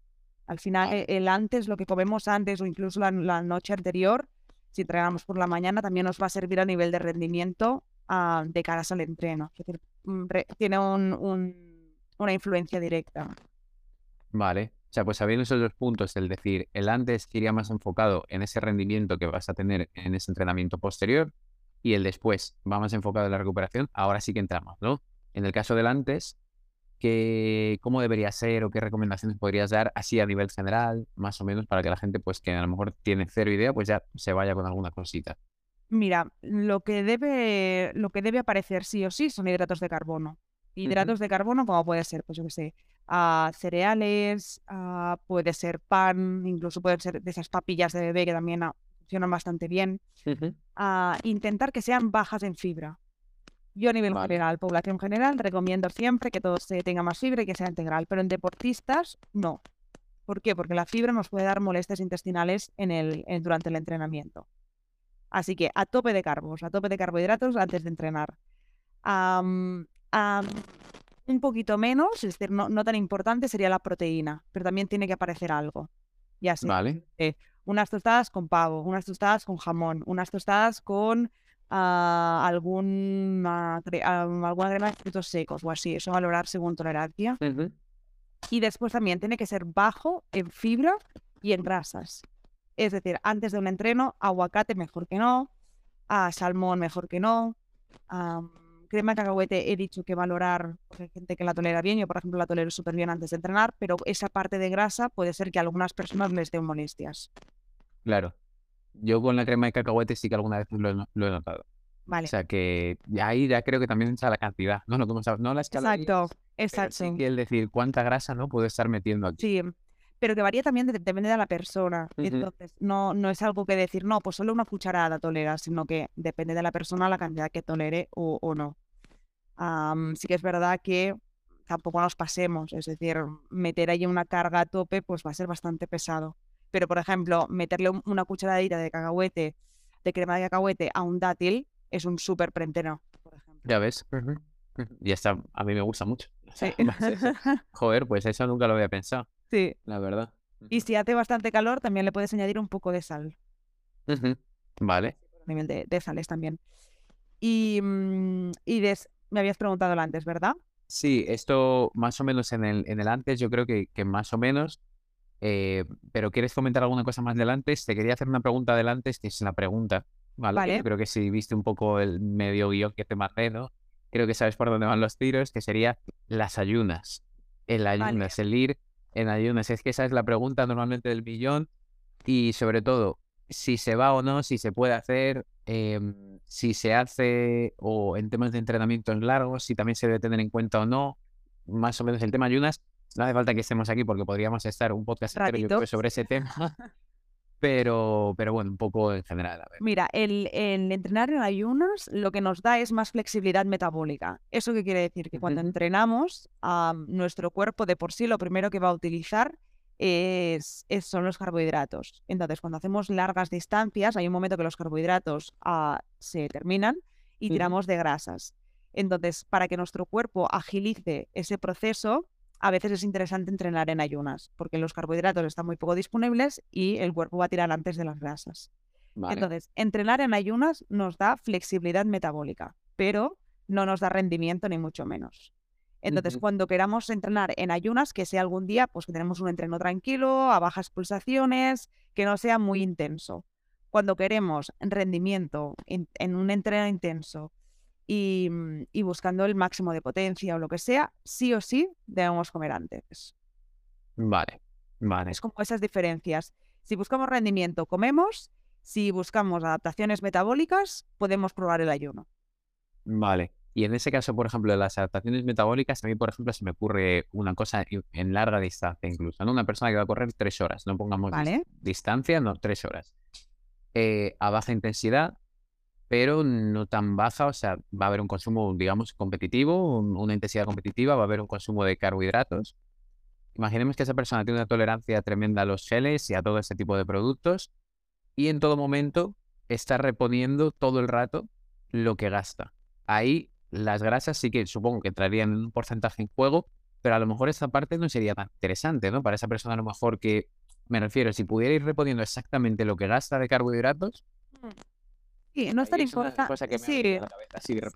Al final, el antes, lo que comemos antes o incluso la, noche anterior, si entrenamos por la mañana, también nos va a servir a nivel de rendimiento ah, de cara al entreno. Es decir, mm, tiene una influencia directa. Vale. O sea, pues sabiendo esos dos puntos, el decir, el antes iría más enfocado en ese rendimiento que vas a tener en ese entrenamiento posterior y el después va más enfocado en la recuperación, ahora sí que entramos, ¿no? En el caso del antes, ¿cómo debería ser o qué recomendaciones podrías dar así a nivel general, más o menos, para que la gente, pues que a lo mejor tiene cero idea, pues ya se vaya con alguna cosita? Mira, lo que debe, lo que debe aparecer sí o sí son hidratos de carbono. Hidratos de carbono, como puede ser, pues yo qué sé, ah, cereales, ah, puede ser pan, incluso pueden ser de esas papillas de bebé que también ah, funcionan bastante bien. intentar que sean bajas en fibra. Yo a nivel general, población general, recomiendo siempre que todo se tenga más fibra y que sea integral, pero en deportistas no. ¿Por qué? Porque la fibra nos puede dar molestias intestinales en el, durante el entrenamiento. Así que a tope de carbos, a tope de carbohidratos antes de entrenar. Un poquito menos, es decir, no, tan importante sería la proteína, pero también tiene que aparecer algo. Ya sé. Vale. Eh, unas tostadas con pavo, unas tostadas con jamón, unas tostadas con a algún, alguna crema de frutos secos o así, eso valorar según tolerancia. Y después también tiene que ser bajo en fibra y en grasas. Es decir, antes de un entreno, aguacate mejor que no, a salmón mejor que no, crema de cacahuete he dicho que valorar, porque hay gente que la tolera bien, yo por ejemplo la tolero súper bien antes de entrenar, pero esa parte de grasa puede ser que a algunas personas les den molestias. Claro. Yo con la crema de cacahuete sí que alguna vez lo, he notado. Vale. O sea que ahí ya creo que también está la cantidad, no, no, no la escala. Exacto, exacto. Sí que el decir cuánta grasa no puede estar metiendo aquí. Sí, pero que varía también, depende de la persona. Entonces, no, no es algo que decir, no, pues solo una cucharada tolera, sino que depende de la persona la cantidad que tolere o, no. Sí que es verdad que tampoco nos pasemos, es decir, meter ahí una carga a tope, pues va a ser bastante pesado. Pero, por ejemplo, meterle una cucharadita de cacahuete, de crema de cacahuete a un dátil es un súper prenteno, por ejemplo. Ya ves. Y está, a mí me gusta mucho. Joder, pues eso nunca lo había pensado. Sí. La verdad. Y si hace bastante calor, también le puedes añadir un poco de sal. Vale. A nivel de, sales también. Y, mm, y me habías preguntado antes, ¿verdad? Sí, esto más o menos en el, en el antes, yo creo que, que más o menos eh, pero ¿quieres comentar alguna cosa más delante? Te quería hacer una pregunta adelante, que es la pregunta, ¿vale? Yo creo que si viste un poco el medio guion que te mandé, ¿no? Creo que sabes por dónde van los tiros, que sería las ayunas. El ayunas, el ir en ayunas. Es que esa es la pregunta normalmente del millón y sobre todo, si se va o no, si se puede hacer, em, si se hace o en temas de entrenamiento largos, si también se debe tener en cuenta o no, más o menos el tema ayunas no hace falta que estemos aquí porque podríamos estar un podcast entero sobre ese tema. Pero, pero bueno, un poco en general. Mira, el, entrenar en ayunos lo que nos da es más flexibilidad metabólica. ¿Eso qué quiere decir? Que cuando entrenamos, nuestro cuerpo de por sí lo primero que va a utilizar es, son los carbohidratos. Entonces, cuando hacemos largas distancias, hay un momento que los carbohidratos ah, se terminan y tiramos de grasas. Entonces, para que nuestro cuerpo agilice ese proceso, a veces es interesante entrenar en ayunas, porque los carbohidratos están muy poco disponibles y el cuerpo va a tirar antes de las grasas. Entonces, entrenar en ayunas nos da flexibilidad metabólica, pero no nos da rendimiento ni mucho menos. Entonces, cuando queramos entrenar en ayunas, que sea algún día, pues que tenemos un entreno tranquilo, a bajas pulsaciones, que no sea muy intenso. Cuando queremos rendimiento en un entreno intenso, Mm, y, buscando el máximo de potencia o lo que sea, sí o sí debemos comer antes. Vale, vale. Es como esas diferencias. Si buscamos rendimiento, comemos. Si buscamos adaptaciones metabólicas, podemos probar el ayuno. Vale. Y en ese caso, por ejemplo, de las adaptaciones metabólicas, a mí, por ejemplo, se me ocurre una cosa en larga distancia incluso. ¿no? Una persona que va a correr tres horas, no pongamos distancia, no, tres horas. Eh, a baja intensidad, pero no tan baja, o sea, va a haber un consumo, digamos, competitivo, una intensidad competitiva, va a haber un consumo de carbohidratos. Imaginemos que esa persona tiene una tolerancia tremenda a los geles y a todo ese tipo de productos y en todo momento está reponiendo todo el rato lo que gasta. Ahí las grasas sí que supongo que entrarían en un porcentaje en juego, pero a lo mejor esa parte no sería tan interesante, ¿no? Para esa persona a lo mejor que, me refiero, si pudiera ir reponiendo exactamente lo que gasta de carbohidratos, Sí, no es tan importante. Sí,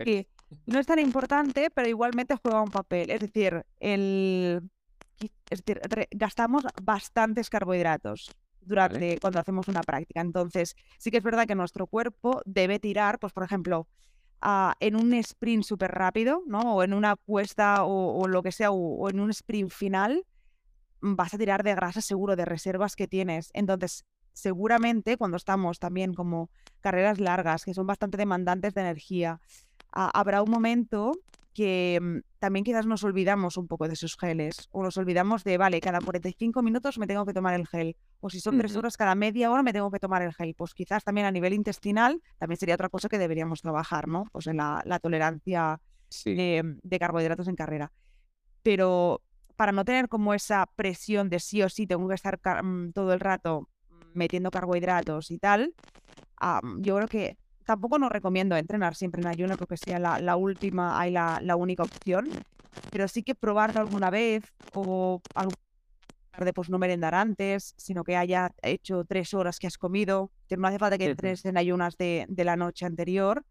sí, no es tan importante, pero igualmente juega un papel. Es decir, el, es decir, gastamos bastantes carbohidratos durante cuando hacemos una práctica. Entonces, sí que es verdad que nuestro cuerpo debe tirar, pues por ejemplo, en un sprint súper rápido, ¿no? O en una cuesta o, lo que sea, o, o en un sprint final, mm, vas a tirar de grasa seguro, de reservas que tienes. Entonces, seguramente cuando estamos también como carreras largas, que son bastante demandantes de energía, ah, habrá un momento que mm, también quizás nos olvidamos un poco de esos geles, o nos olvidamos de, vale, cada 45 minutos me tengo que tomar el gel, o si son tres horas, cada media hora me tengo que tomar el gel. Pues quizás también a nivel intestinal también sería otra cosa que deberíamos trabajar, ¿no? Pues en la, la tolerancia Sí. de, de carbohidratos en carrera. Pero para no tener como esa presión de sí o sí tengo que estar mm, todo el rato metiendo carbohidratos y tal, yo creo que tampoco nos recomiendo entrenar siempre en ayuno porque sea la, la última, hay la, la única opción, pero sí que probarlo alguna vez o algún de pues no merendar antes, sino que haya hecho tres horas que has comido, no hace falta que entres en ayunas de, de la noche anterior,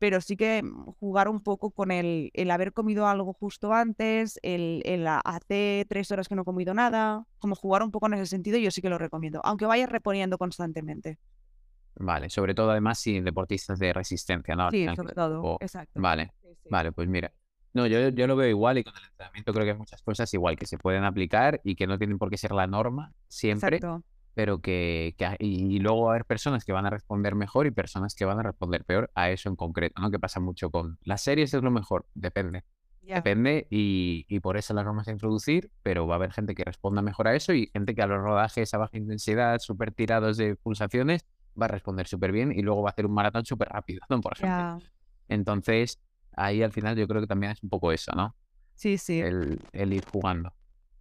pero sí que mm, jugar un poco con el, el haber comido algo justo antes, el, el hace tres horas que no he comido nada, como jugar un poco en ese sentido, yo sí que lo recomiendo, aunque vayas reponiendo constantemente. Vale, sobre todo además si deportistas de resistencia, ¿no? Sí, sobre todo, exacto. Vale, Sí, sí. vale, pues mira. No, yo, yo lo veo igual y con el entrenamiento creo que hay muchas cosas igual que se pueden aplicar y que no tienen por qué ser la norma siempre, Exacto. pero que, que y, y luego va a haber personas que van a responder mejor y personas que van a responder peor a eso en concreto, ¿no? Que pasa mucho con las series es lo mejor, depende. Depende y, y por eso las vamos a introducir, pero va a haber gente que responda mejor a eso y gente que a los rodajes a baja intensidad, súper tirados de pulsaciones, va a responder súper bien y luego va a hacer un maratón súper rápido, ¿no? Por ejemplo. Entonces, ahí al final yo creo que también es un poco eso, ¿no? Sí, sí. El, el ir jugando.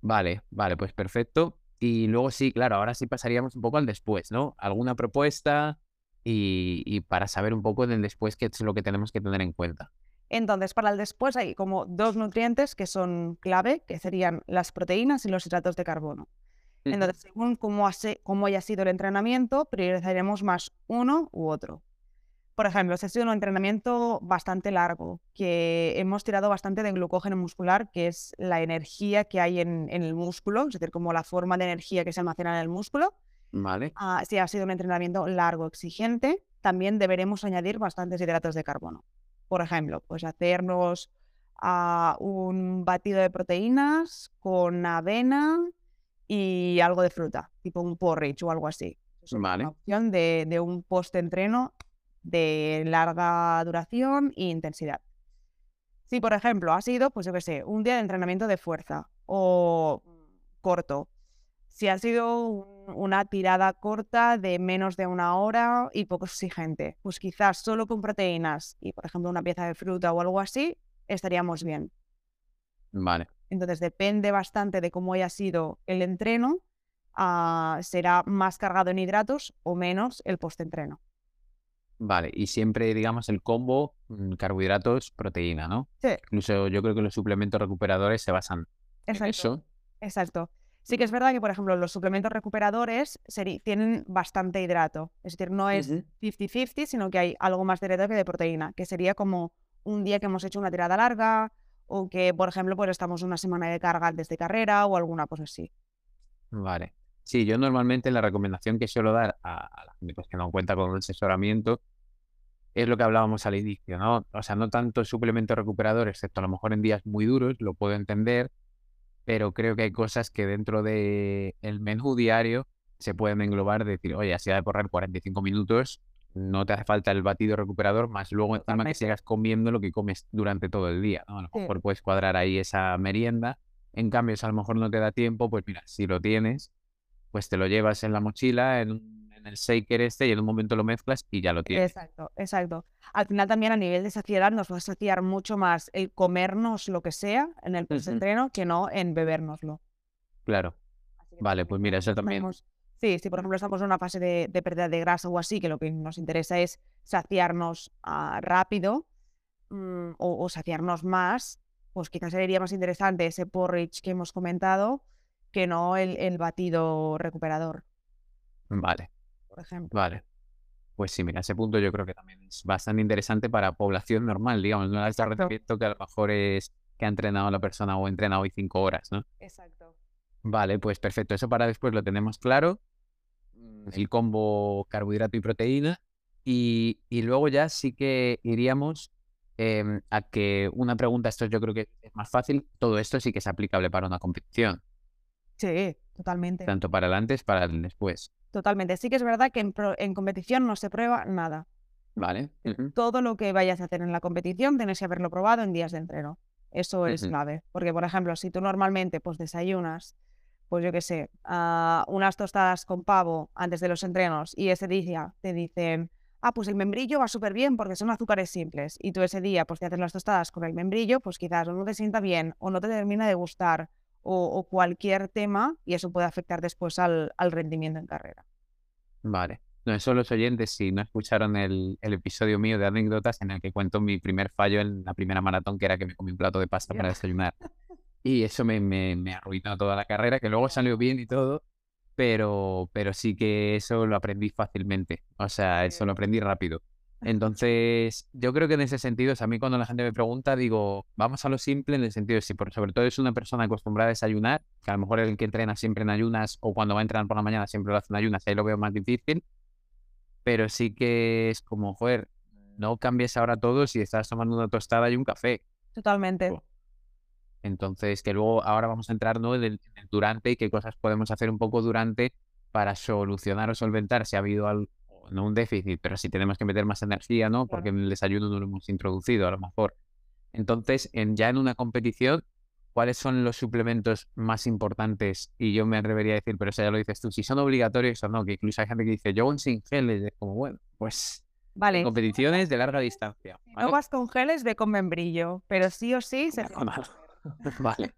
Vale, vale, pues perfecto. Y luego sí, claro, ahora sí pasaríamos un poco al después, ¿no? Alguna propuesta y, y para saber un poco del después qué es lo que tenemos que tener en cuenta. Entonces, para el después hay como dos nutrientes que son clave, que serían las proteínas y los hidratos de carbono. Entonces, según cómo, haya sido el entrenamiento, priorizaremos más uno u otro. Por ejemplo, si ha sido un entrenamiento bastante largo, que hemos tirado bastante de glucógeno muscular, que es la energía que hay en, en el músculo, es decir, como la forma de energía que se almacena en el músculo. Vale, Ah, si ha sido un entrenamiento largo, exigente, también deberemos añadir bastantes hidratos de carbono. Por ejemplo, pues hacernos ah, un batido de proteínas con avena y algo de fruta, tipo un porridge o algo así. Sería Vale. Una opción de, de un post-entreno de larga duración e intensidad. Si, por ejemplo, ha sido, pues yo qué sé, un día de entrenamiento de fuerza o corto, si ha sido un- una tirada corta de menos de una hora y poco exigente, pues quizás solo con proteínas y, por ejemplo, una pieza de fruta o algo así, estaríamos bien. vale. Entonces depende bastante de cómo haya sido el entreno, ah, será más cargado en hidratos o menos el postentreno. Vale, y siempre, digamos, el combo mm, carbohidratos, proteína, ¿no? Sí, Incluso yo creo que los suplementos recuperadores se basan en exacto. eso. Exacto. Sí que es verdad que, por ejemplo, los suplementos recuperadores tienen bastante hidrato. Es decir, no es Ujú. 50-50, sino que hay algo más de hidrato que de proteína, que sería como un día que hemos hecho una tirada larga o que, por ejemplo, pues estamos una semana de carga antes de carrera o alguna cosa así. Vale. Sí, yo normalmente la recomendación que suelo dar a, la gente que no cuenta con un asesoramiento es lo que hablábamos al inicio, ¿no? O sea, no tanto suplemento recuperador, excepto a lo mejor en días muy duros, lo puedo entender, pero creo que hay cosas que dentro del menú diario se pueden englobar, decir, oye, así de correr 45 minutos, no te hace falta el batido recuperador, más luego encima que sigas comiendo lo que comes durante todo el día, ¿no? A lo Sí. mejor puedes cuadrar ahí esa merienda, en cambio, si a lo mejor no te da tiempo, pues mira, si lo tienes, pues te lo llevas en la mochila, en, el shaker este, y en un momento lo mezclas y ya lo tienes. Exacto, exacto. Al final también a nivel de saciedad nos va a saciar mucho más el comernos lo que sea en el postentreno que no en bebérnoslo. Claro. Vale, pues mira, eso también. tenemos- Sí, si por ejemplo estamos en una fase de, de pérdida de grasa o así, que lo que nos interesa es saciarnos ah, rápido mm, o, o saciarnos más, pues quizás sería más interesante ese porridge que hemos comentado que no el, el batido recuperador, Vale, por ejemplo. vale. Pues sí, mira, ese punto yo creo que también es bastante interesante para población normal, digamos, no es rendimiento que a lo mejor es que ha entrenado la persona o ha entrenado hoy cinco horas, ¿no? Exacto. Vale, pues perfecto. Eso para después lo tenemos claro. Mm, el combo carbohidrato y proteína. Y, y luego ya sí que iríamos em, a que una pregunta, esto yo creo que es más fácil, todo esto sí que es aplicable para una competición. Sí, totalmente. Tanto para el antes, para el después. Totalmente. Sí que es verdad que en, en competición no se prueba nada. Vale. Todo lo que vayas a hacer en la competición tienes que haberlo probado en días de entreno. Eso es clave. Porque, por ejemplo, si tú normalmente pues desayunas pues yo qué sé, unas tostadas con pavo antes de los entrenos y ese día te dicen, ah, pues el membrillo va súper bien porque son azúcares simples y tú ese día pues te haces las tostadas con el membrillo, pues quizás no te sienta bien o no te termina de gustar o, cualquier tema y eso puede afectar después al, rendimiento en carrera. Vale. No, eso los oyentes, si no escucharon el, episodio mío de anécdotas en el que cuento mi primer fallo en la primera maratón, que era que me comí un plato de pasta para desayunar. Y eso me, me, me, arruinó toda la carrera, que luego salió bien y todo, pero, pero sí que eso lo aprendí fácilmente. O sea, eso lo aprendí rápido. Entonces, yo creo que en ese sentido, a mí cuando la gente me pregunta, digo, vamos a lo simple en el sentido de si por, sobre todo es una persona acostumbrada a desayunar, que a lo mejor el que entrena siempre en ayunas o cuando va a entrenar por la mañana siempre lo hace en ayunas, ahí lo veo más difícil, pero sí que es como, joder, no cambies ahora todo si estás tomando una tostada y un café. Totalmente. Entonces, que luego ahora vamos a entrar ¿no? en, el, durante y qué cosas podemos hacer un poco durante para solucionar o solventar si ha habido algo, no un déficit, pero si tenemos que meter más energía, ¿no? Porque en el desayuno no lo hemos introducido a lo mejor. Entonces, en, ya en una competición, ¿cuáles son los suplementos más importantes? Y yo me atrevería a decir, pero eso ya lo dices tú, si son obligatorios o no, que incluso hay gente que dice, yo voy sin geles, es como, bueno, pues Vale. Competiciones de larga distancia. No vas con geles, de con membrillo, pero sí o sí se... vale.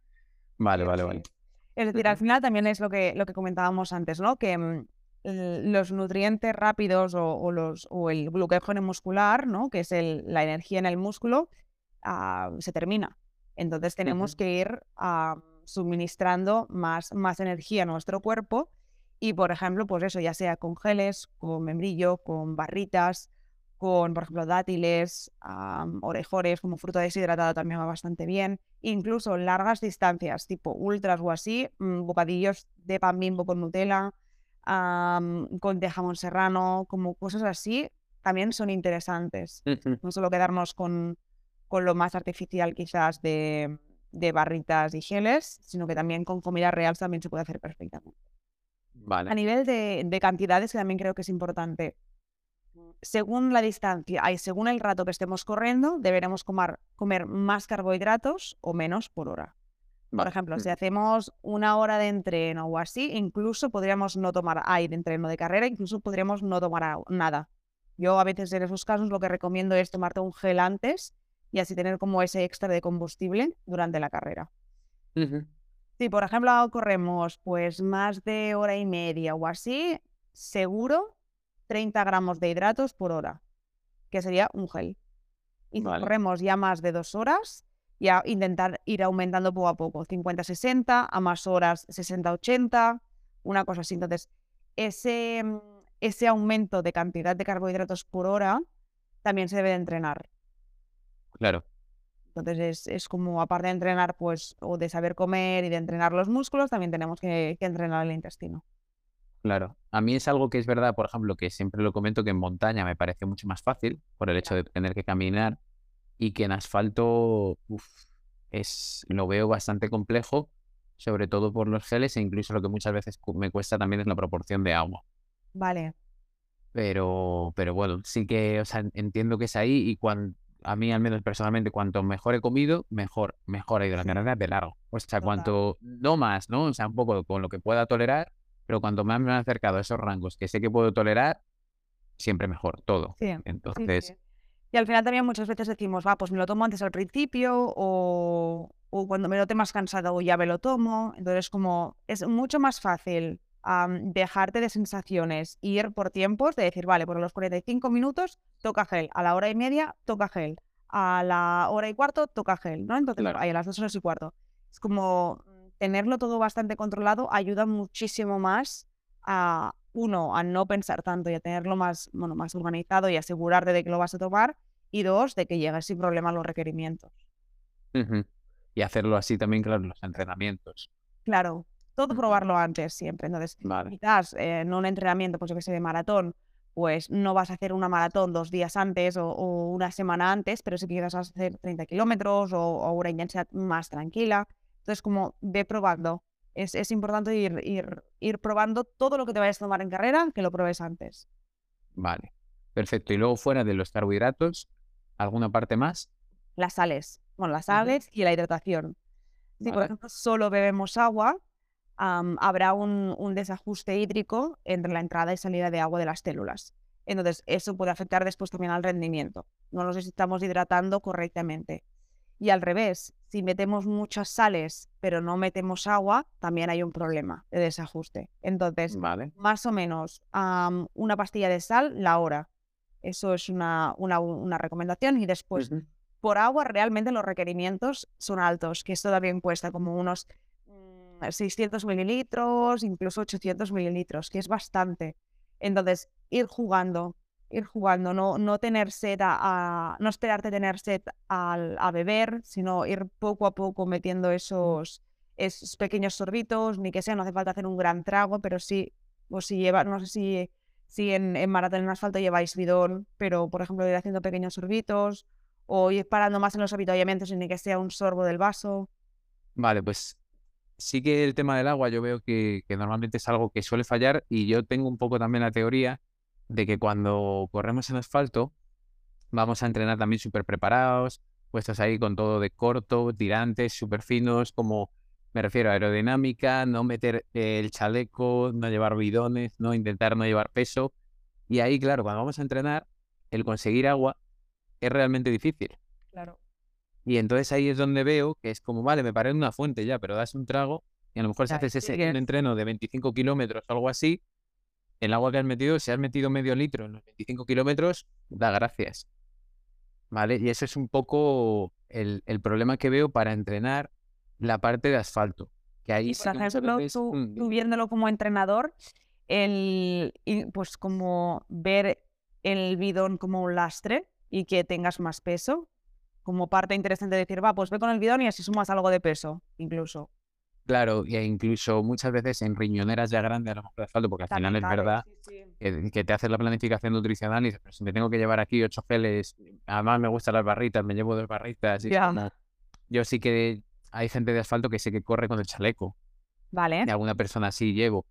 Vale, vale, vale. Es decir, al final también es lo que, lo que comentábamos antes, ¿no? Que mm, los nutrientes rápidos o, los, o el glucógeno muscular, ¿no? Que es la energía en el músculo, ah, se termina. Entonces tenemos que ir ah, suministrando más, más energía a nuestro cuerpo y, por ejemplo, pues eso, ya sea con geles, con membrillo, con barritas, con, por ejemplo, dátiles, orejores, como fruta deshidratada también va bastante bien. Incluso largas distancias, tipo ultras o así, mm, bocadillos de pan bimbo con Nutella, con de jamón serrano, como cosas así, también son interesantes. No solo quedarnos con, con lo más artificial quizás de, de, barritas y geles, sino que también con comida real también se puede hacer perfectamente. Vale. A nivel de, de cantidades, que también creo que es importante según la distancia y según el rato que estemos corriendo, deberemos comer, comer más carbohidratos o menos por hora. Por ejemplo, si hacemos una hora de entreno o así, incluso podríamos no tomar aire de entreno de carrera, incluso podríamos no tomar nada. Yo a veces en esos casos lo que recomiendo es tomarte un gel antes y así tener como ese extra de combustible durante la carrera. Si por ejemplo corremos pues más de hora y media o así, seguro 30 gramos de hidratos por hora, que sería un gel. Y corremos ya más de dos horas, ya intentar ir aumentando poco a poco, 50-60, a más horas 60-80, una cosa así. Entonces, ese, mm, ese aumento de cantidad de carbohidratos por hora también se debe de entrenar. Claro. Entonces es, como, aparte de entrenar, pues, o de saber comer y de entrenar los músculos, también tenemos que entrenar el intestino. Claro. A mí es algo que es verdad, por ejemplo, que siempre lo comento que en montaña me parece mucho más fácil por el hecho de tener que caminar y que en asfalto es, lo veo bastante complejo, sobre todo por los geles e incluso lo que muchas veces me cuesta también es la proporción de agua. Vale. Pero, pero bueno, sí que, o sea, entiendo que es ahí y cuando, a mí al menos personalmente, cuanto mejor he comido, mejor, mejor ha ido la carrera de largo. O sea, cuanto, no más, ¿no? O sea, un poco con lo que pueda tolerar, pero cuando más me han acercado a esos rangos que sé que puedo tolerar, siempre mejor, todo. Entonces... Y al final también muchas veces decimos, va, pues me lo tomo antes al principio o, o cuando me lo note más cansado ya me lo tomo. Entonces como es mucho más fácil dejarte de sensaciones ir por tiempos, de decir, vale, por los 45 minutos toca gel, a la hora y media toca gel, a la hora y cuarto toca gel, ¿no? Entonces, ahí a las dos horas y cuarto. Es como tenerlo todo bastante controlado ayuda muchísimo más a, uno, a no pensar tanto y a tenerlo más, bueno, más organizado y asegurarte de que lo vas a tomar. Y dos, de que llegues sin problema a los requerimientos. Y hacerlo así también, claro, los entrenamientos. Claro, todo probarlo antes siempre. Entonces, quizás eh, en un entrenamiento, pues yo que sé, de maratón, pues no vas a hacer una maratón dos días antes o, una semana antes, pero si quieres hacer 30 kilómetros o, una intensidad más tranquila. Entonces, como ve probando. Es, es importante ir, ir, ir probando todo lo que te vayas a tomar en carrera, que lo pruebes antes. Vale, perfecto. Y luego fuera de los carbohidratos, ¿alguna parte más? Las sales. Bueno, las sales y la hidratación. Si, por ejemplo, solo bebemos agua, habrá un, desajuste hídrico entre la entrada y salida de agua de las células. Entonces, eso puede afectar después también al rendimiento. No nos estamos hidratando correctamente. Y al revés, si metemos muchas sales pero no metemos agua, también hay un problema de desajuste. Entonces, más o menos una pastilla de sal la hora. Eso es una, una, recomendación. Y después, por agua, realmente los requerimientos son altos, que esto también cuesta como unos 600 mililitros, incluso 800 mililitros, que es bastante. Entonces, ir jugando, ir jugando, no, no tener sed a, no esperarte tener sed a beber, sino ir poco a poco metiendo esos, esos pequeños sorbitos, ni que sea, no hace falta hacer un gran trago, pero sí, o si lleva, no sé si, si en, en maratón en asfalto lleváis bidón, pero por ejemplo ir haciendo pequeños sorbitos, o ir parando más en los habituallamientos, ni que sea un sorbo del vaso. Vale, pues sí que el tema del agua yo veo que, normalmente es algo que suele fallar y yo tengo un poco también la teoría de que cuando corremos en asfalto vamos a entrenar también súper preparados, puestos ahí con todo de corto, tirantes, súper finos, como me refiero a aerodinámica, no meter el chaleco, no llevar bidones, no intentar no llevar peso. Y ahí, claro, cuando vamos a entrenar, el conseguir agua es realmente difícil. Claro. Y entonces ahí es donde veo que es como, vale, me paré en una fuente ya, pero das un trago y a lo mejor si haces ese un entreno de 25 kilómetros o algo así, el agua que has metido, si has metido medio litro en los 25 kilómetros, da gracias. ¿Vale? Y eso es un poco el, problema que veo para entrenar la parte de asfalto. Que ahí por ejemplo, tú, mm, tú, viéndolo como entrenador, el, pues como ver el bidón como un lastre y que tengas más peso, como parte interesante de decir, va, pues ve con el bidón y así sumas algo de peso, incluso. Claro, e incluso muchas veces en riñoneras ya grandes, a lo mejor de asfalto, porque al final es verdad Que, te haces la planificación nutricional y dices, pero si me tengo que llevar aquí ocho geles, además me gustan las barritas, me llevo dos barritas. Y yo sí que hay gente de asfalto que sé que corre con el chaleco. Vale. Y alguna persona así llevo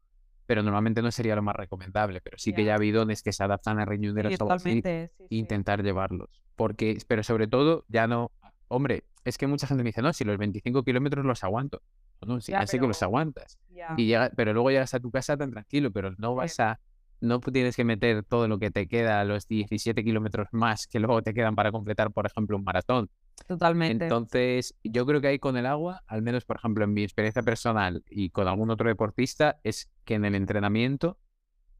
pero normalmente no sería lo más recomendable, pero sí que ya bidones que se adaptan a riñoneras o así, intentar llevarlos. Porque, pero sobre todo, ya no, hombre, es que mucha gente me dice, no, si los 25 kilómetros los aguanto. No, sí, así que los aguantas. Y llega, pero luego llegas a tu casa tan tranquilo, pero no vas a, no tienes que meter todo lo que te queda, los 17 kilómetros más que luego te quedan para completar, por ejemplo, un maratón. Totalmente. Entonces, yo creo que ahí con el agua, al menos por ejemplo en mi experiencia personal y con algún otro deportista, es que en el entrenamiento,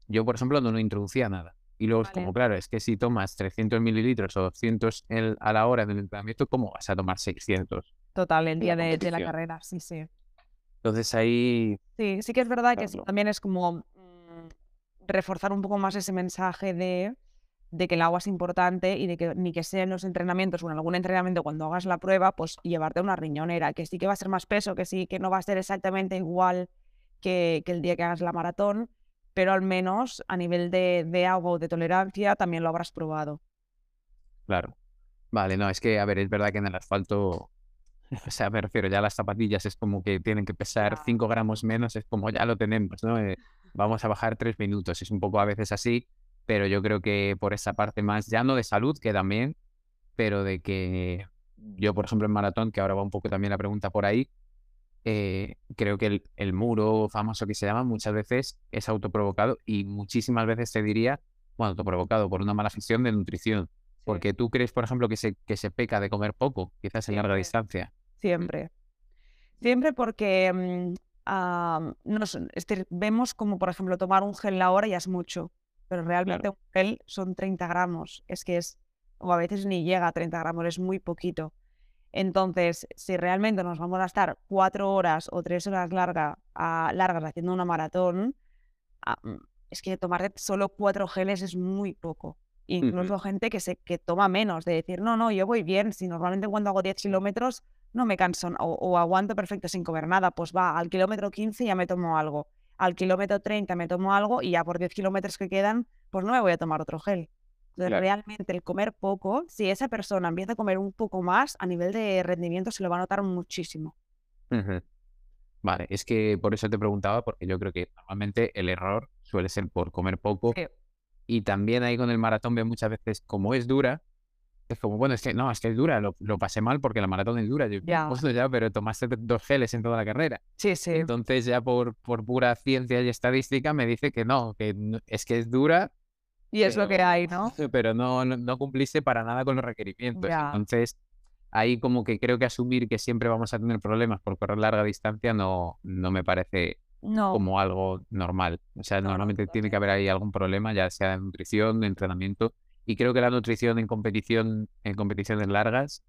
yo por ejemplo no lo introducía nada. Y luego es como, claro, es que si tomas 300 mililitros o 200 a la hora del entrenamiento, ¿cómo vas a tomar 600? Total, el día de, la carrera, sí, sí. Entonces ahí... Sí, sí que es verdad que también es como mm, reforzar un poco más ese mensaje de de que el agua es importante y de que ni que sea en los entrenamientos o en algún entrenamiento cuando hagas la prueba, pues llevarte una riñonera, que sí que va a ser más peso, que sí que no va a ser exactamente igual que, el día que hagas la maratón, pero al menos a nivel de, de agua o de tolerancia también lo habrás probado. Claro. Vale, no, es que, a ver, es verdad que en el asfalto, o sea, me refiero, ya las zapatillas es como que tienen que pesar 5 gramos menos, es como ya lo tenemos, ¿no? Eh, vamos a bajar 3 minutos, es un poco a veces así, pero yo creo que por esa parte más, ya no de salud, que también, pero de que yo, por ejemplo, en maratón, que ahora va un poco también la pregunta por ahí, eh, creo que el, muro famoso que se llama muchas veces es autoprovocado y muchísimas veces te diría, bueno, autoprovocado por una mala gestión de nutrición. Porque tú crees, por ejemplo, que se, que se peca de comer poco, quizás en larga distancia. Siempre. Siempre porque mm, nos, este, vemos como, por ejemplo, tomar un gel la hora ya es mucho pero realmente un gel son 30 gramos, es que es, o a veces ni llega a 30 gramos, es muy poquito. Entonces, si realmente nos vamos a estar cuatro horas o tres horas larga, a, largas haciendo una maratón, mm, es que tomar solo cuatro geles es muy poco. Incluso gente que, se, que toma menos, de decir, no, no, yo voy bien, si normalmente cuando hago 10 kilómetros no me canso o, aguanto perfecto sin comer nada, pues va, al kilómetro 15 ya me tomo algo, al kilómetro 30 me tomo algo y ya por 10 kilómetros que quedan, pues no me voy a tomar otro gel. Entonces, realmente el comer poco, si esa persona empieza a comer un poco más, a nivel de rendimiento se lo va a notar muchísimo. Vale, es que por eso te preguntaba, porque yo creo que normalmente el error suele ser por comer poco y también ahí con el maratón veo muchas veces, como es dura, es como, bueno, es que no, es que es dura, lo, pasé mal porque la maratón es dura. Yo, ya. ya, pero tomaste dos geles en toda la carrera. Sí, sí. Entonces ya por, por pura ciencia y estadística me dice que no, que es que es dura. Y es lo que hay, ¿no? Pero no, no, cumpliste para nada con los requerimientos. Entonces, ahí como que creo que asumir que siempre vamos a tener problemas por correr larga distancia no, no me parece como algo normal. O sea, normalmente tiene que haber ahí algún problema, ya sea de nutrición, de entrenamiento. Y creo que la nutrición en competición, en competiciones largas,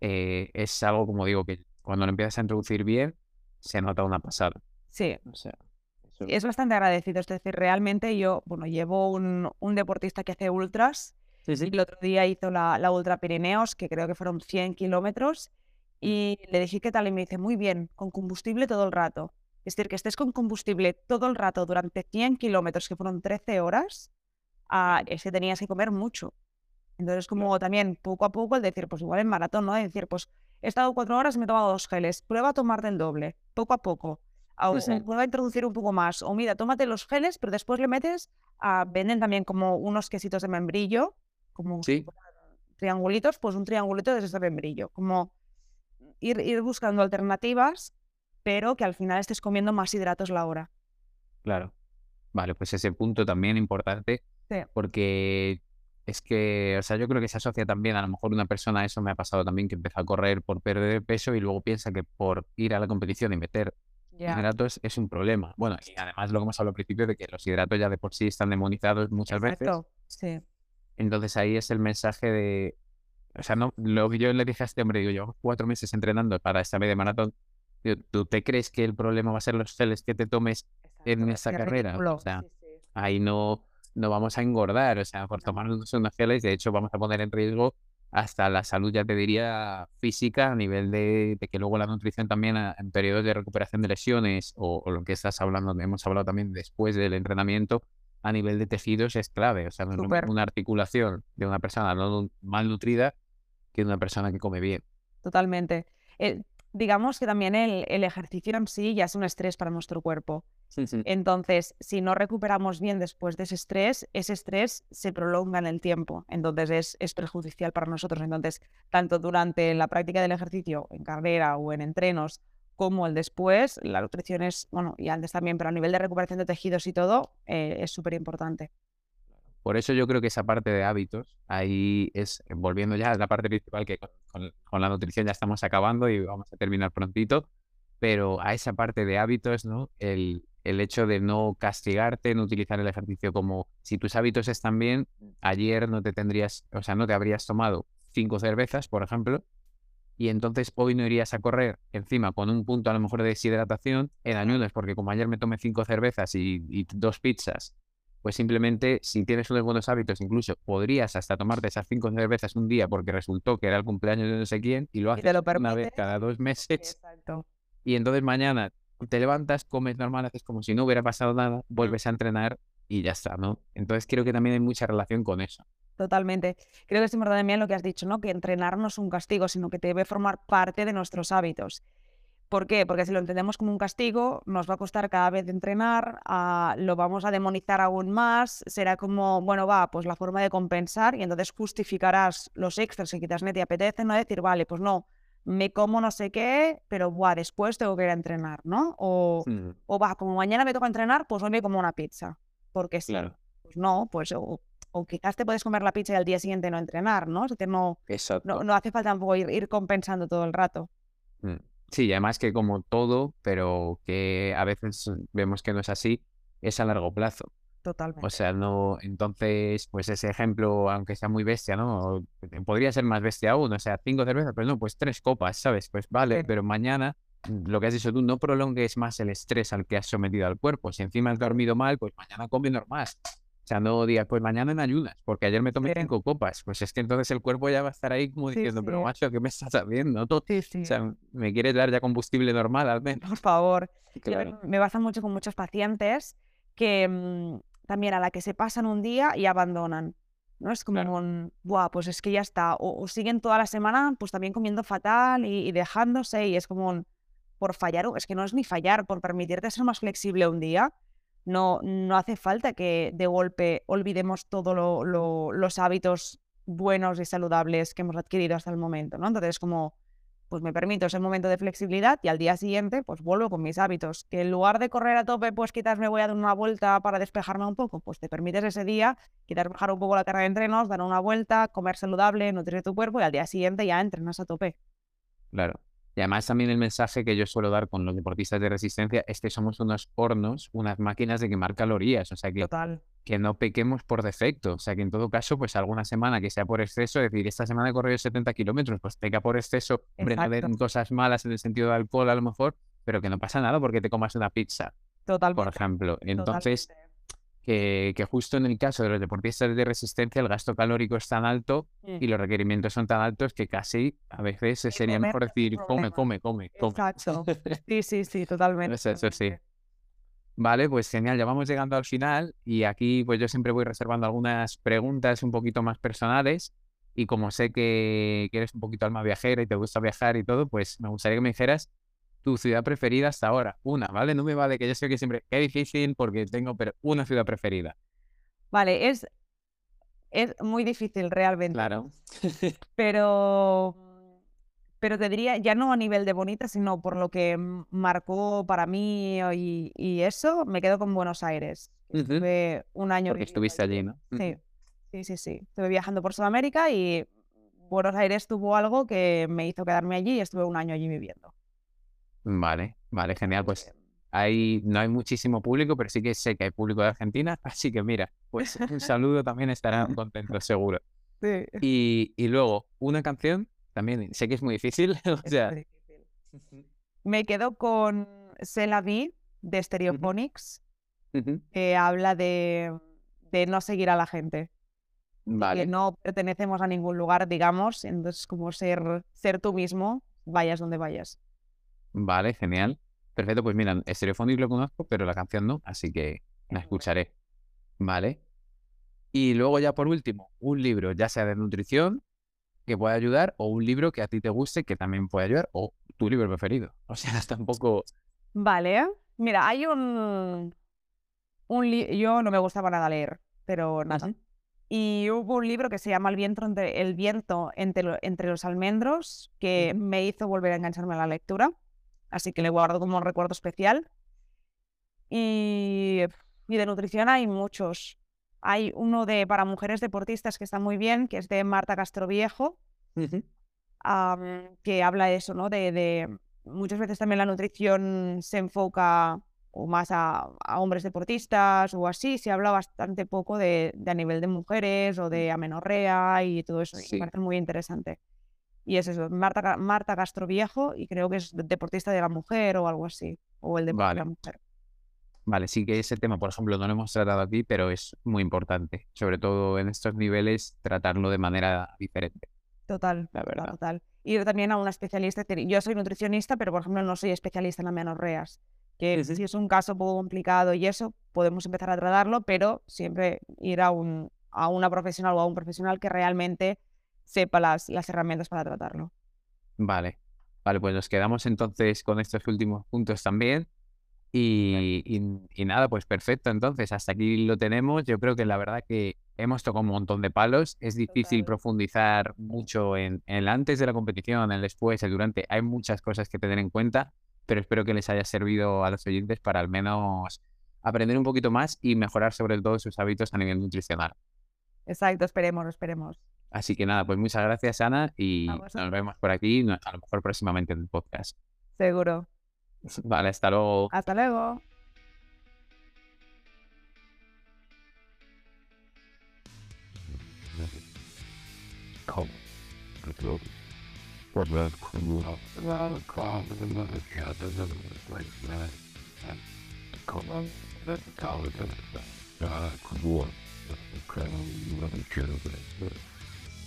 eh, es algo, como digo, que cuando lo empiezas a introducir bien, se nota una pasada. Sí. O sea, Es bastante agradecido. Es decir, realmente yo, bueno, llevo un, un deportista que hace ultras. Sí, sí. Y el otro día hizo la, la Ultra Pirineos, que creo que fueron 100 kilómetros. Mm. Y le dije qué tal y me dice, muy bien, con combustible todo el rato. Es decir, que estés con combustible todo el rato durante 100 kilómetros, que fueron 13 horas, ah, es que tenías que comer mucho. Entonces, como también poco a poco el decir, pues igual en maratón, ¿no? decir, pues he estado cuatro horas y me he tomado dos geles, prueba a tomar del doble, poco a poco. O prueba a introducir un poco más. O mira, tómate los geles, pero después le metes, a, venden también como unos quesitos de membrillo, como triangulitos, pues un triangulito de ese membrillo. Como ir, ir buscando alternativas pero que al final estés comiendo más hidratos la hora. Claro. Vale, pues ese punto también importante, porque es que, o sea, yo creo que se asocia también, a lo mejor una persona, eso me ha pasado también, que empieza a correr por perder peso y luego piensa que por ir a la competición y meter hidratos es un problema. Bueno, y además lo que hemos hablado al principio de que los hidratos ya de por sí están demonizados muchas veces. Sí. Entonces ahí es el mensaje de, o sea, no, lo que yo le dije a este hombre, digo, yo cuatro meses entrenando para esta media maratón ¿Tú te crees que el problema va a ser los geles que te tomes en esa carrera? O sea, ahí no, no vamos a engordar, o sea, por tomarnos unos geles, de hecho vamos a poner en riesgo hasta la salud, ya te diría, física, a nivel de, que luego la nutrición también en periodos de recuperación de lesiones o, lo que estás hablando, hemos hablado también después del entrenamiento, a nivel de tejidos es clave. O sea, una articulación de una persona no mal nutrida que una persona que come bien. Totalmente. Eh, digamos que también el, ejercicio en sí ya es un estrés para nuestro cuerpo. Entonces, si no recuperamos bien después de ese estrés, ese estrés se prolonga en el tiempo. Entonces, es, es perjudicial para nosotros. Entonces, tanto durante la práctica del ejercicio, en carrera o en entrenos, como el después, la nutrición es, bueno, y antes también, pero a nivel de recuperación de tejidos y todo, eh, es súper importante. Por eso yo creo que esa parte de hábitos, ahí es, volviendo ya a la parte principal, que con, la nutrición ya estamos acabando y vamos a terminar prontito, pero a esa parte de hábitos, ¿no? El, el hecho de no castigarte, no utilizar el ejercicio como si tus hábitos están bien, ayer no te tendrías, o sea, no te habrías tomado cinco cervezas, por ejemplo, y entonces hoy no irías a correr encima con un punto a lo mejor de deshidratación en ayunas, porque como ayer me tomé cinco cervezas y dos pizzas pues simplemente si tienes unos buenos hábitos, incluso podrías hasta tomarte esas cinco cervezas un día porque resultó que era el cumpleaños de no sé quién y lo haces una vez cada dos meses. Exacto. Y entonces mañana te levantas, comes normal, haces como si no hubiera pasado nada, vuelves a entrenar y ya está, ¿no? Entonces creo que también hay mucha relación con eso. Totalmente. Creo que es importante también lo que has dicho, ¿no? Que entrenar no es un castigo, sino que debe formar parte de nuestros hábitos. ¿Por qué? Porque si lo entendemos como un castigo, nos va a costar cada vez entrenar, ah, lo vamos a demonizar aún más, será como, bueno, va, pues la forma de compensar y entonces justificarás los extras que quizás no te apetece, no decir, vale, pues no, me como no sé qué, pero buah, después tengo que ir a entrenar, ¿no? O, o va, como mañana me toca entrenar, pues hoy me como una pizza, porque sí. Claro. Pues no, pues o, quizás te puedes comer la pizza y al día siguiente no entrenar, ¿no? O sea, no, no, no, hace falta tampoco ir, ir compensando todo el rato. Mm. Sí, y además que como todo, pero que a veces vemos que no es así, es a largo plazo. Totalmente. O sea, no, entonces, pues ese ejemplo, aunque sea muy bestia, ¿no? Podría ser más bestia aún, o sea, cinco cervezas, pero no, pues tres copas, ¿sabes? Pues vale, pero mañana lo que has dicho tú, no prolongues más el estrés al que has sometido al cuerpo. Si encima has dormido mal, pues mañana come normal. O sea, no digas, pues mañana en ayunas, porque ayer me tomé cinco copas. Pues es que entonces el cuerpo ya va a estar ahí como diciendo, pero macho, ¿qué me estás haciendo? O sea, me quieres dar ya combustible normal al menos. Por favor. me pasa mucho con muchos pacientes que mm, también a la que se pasan un día y abandonan. ¿no? Es como un, Buah, pues es que ya está. O, siguen toda la semana pues también comiendo fatal y, y dejándose y es como un, por fallar, es que no es ni fallar, por permitirte ser más flexible un día, no, no hace falta que de golpe olvidemos todos los hábitos buenos y saludables que hemos adquirido hasta el momento, ¿no? Entonces, como, pues me permito ese momento de flexibilidad y al día siguiente, pues vuelvo con mis hábitos. Que en lugar de correr a tope, pues quizás me voy a dar una vuelta para despejarme un poco, pues te permites ese día, quizás bajar un poco la carga de entrenos, dar una vuelta, comer saludable, nutrir tu cuerpo y al día siguiente ya entrenas a tope. Claro. Y además también el mensaje que yo suelo dar con los deportistas de resistencia es que somos unos hornos, unas máquinas de quemar calorías. O sea que, que no pequemos por defecto. O sea que en todo caso, pues alguna semana que sea por exceso, es decir, esta semana he corrido 70 kilómetros, pues peca por exceso, no cosas malas en el sentido de alcohol a lo mejor, pero que no pasa nada porque te comas una pizza. Total. Por ejemplo. Entonces, que, justo en el caso de los deportistas de resistencia el gasto calórico es tan alto y los requerimientos son tan altos que casi a veces sería mejor decir come, come, come, come. Exacto. Sí, sí, sí, totalmente. Eso, sí. Vale, pues genial, ya vamos llegando al final y aquí pues yo siempre voy reservando algunas preguntas un poquito más personales y como sé que, que eres un poquito alma viajera y te gusta viajar y todo, pues me gustaría que me dijeras tu ciudad preferida hasta ahora. Una, ¿vale? No me vale que yo sé que siempre es difícil porque tengo pero una ciudad preferida. Vale, es, es muy difícil realmente. Claro. pero, pero te diría, ya no a nivel de bonita, sino por lo que marcó para mí y, eso, me quedo con Buenos Aires. Estuve un año. Porque estuviste allí, ¿no? Sí, sí, sí, sí. Estuve viajando por Sudamérica y Buenos Aires tuvo algo que me hizo quedarme allí y estuve un año allí viviendo. Vale, vale, genial. Pues ahí no hay muchísimo público, pero sí que sé que hay público de Argentina. Así que mira, pues un saludo también estarán contentos, seguro. Sí. Y, y, luego, una canción, también sé que es muy difícil. o sea... Me quedo con Cela V de Stereophonics, que habla de, de, no seguir a la gente. Vale. Que no pertenecemos a ningún lugar, digamos. Entonces, como ser, ser tú mismo, vayas donde vayas. Vale, genial. Perfecto, pues mira, Stereophonics lo conozco, pero la canción no, así que la escucharé. Vale. Y luego ya por último, un libro, ya sea de nutrición, que pueda ayudar, o un libro que a ti te guste, que también pueda ayudar, o tu libro preferido. O sea, tampoco... Vale. Mira, hay un... un Yo no me gustaba nada leer, pero nada. Y hubo un libro que se llama El viento entre, el viento entre, entre los almendros, que me hizo volver a engancharme a la lectura así que le guardo como un recuerdo especial. Y, de nutrición hay muchos. Hay uno de para mujeres deportistas que está muy bien, que es de Marta Castroviejo, que habla de eso, ¿no? De, muchas veces también la nutrición se enfoca o más a, hombres deportistas o así, se habla bastante poco de, a nivel de mujeres o de amenorrea y todo eso, y me parece muy interesante. Y es eso, Marta, Marta Castro Viejo, y creo que es deportista de la mujer o algo así, o el deporte de la mujer. Vale, sí que ese tema, por ejemplo, no lo hemos tratado aquí, pero es muy importante, sobre todo en estos niveles, tratarlo de manera diferente. Total, la verdad. Total. Y también a una especialista, yo soy nutricionista, pero por ejemplo no soy especialista en amenorreas, que si es un caso un poco complicado y eso, podemos empezar a tratarlo, pero siempre ir a, un, a una profesional o a un profesional que realmente sepa las, las herramientas para tratarlo. Vale, vale, pues nos quedamos entonces con estos últimos puntos también. Y, y, nada, pues perfecto. Entonces, hasta aquí lo tenemos. Yo creo que la verdad que hemos tocado un montón de palos. Es difícil profundizar mucho en, el antes de la competición, en el después, el durante. Hay muchas cosas que tener en cuenta, pero espero que les haya servido a los oyentes para al menos aprender un poquito más y mejorar sobre todo sus hábitos a nivel nutricional. Exacto, esperemos, esperemos. Así que nada, pues muchas gracias, Ana, y nos vemos por aquí, a lo mejor próximamente en el podcast. Seguro. Vale, hasta luego. Hasta luego.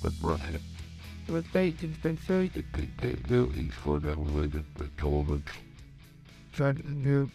but Brian. With bacon confetti. They buildings for them with but the... Trying to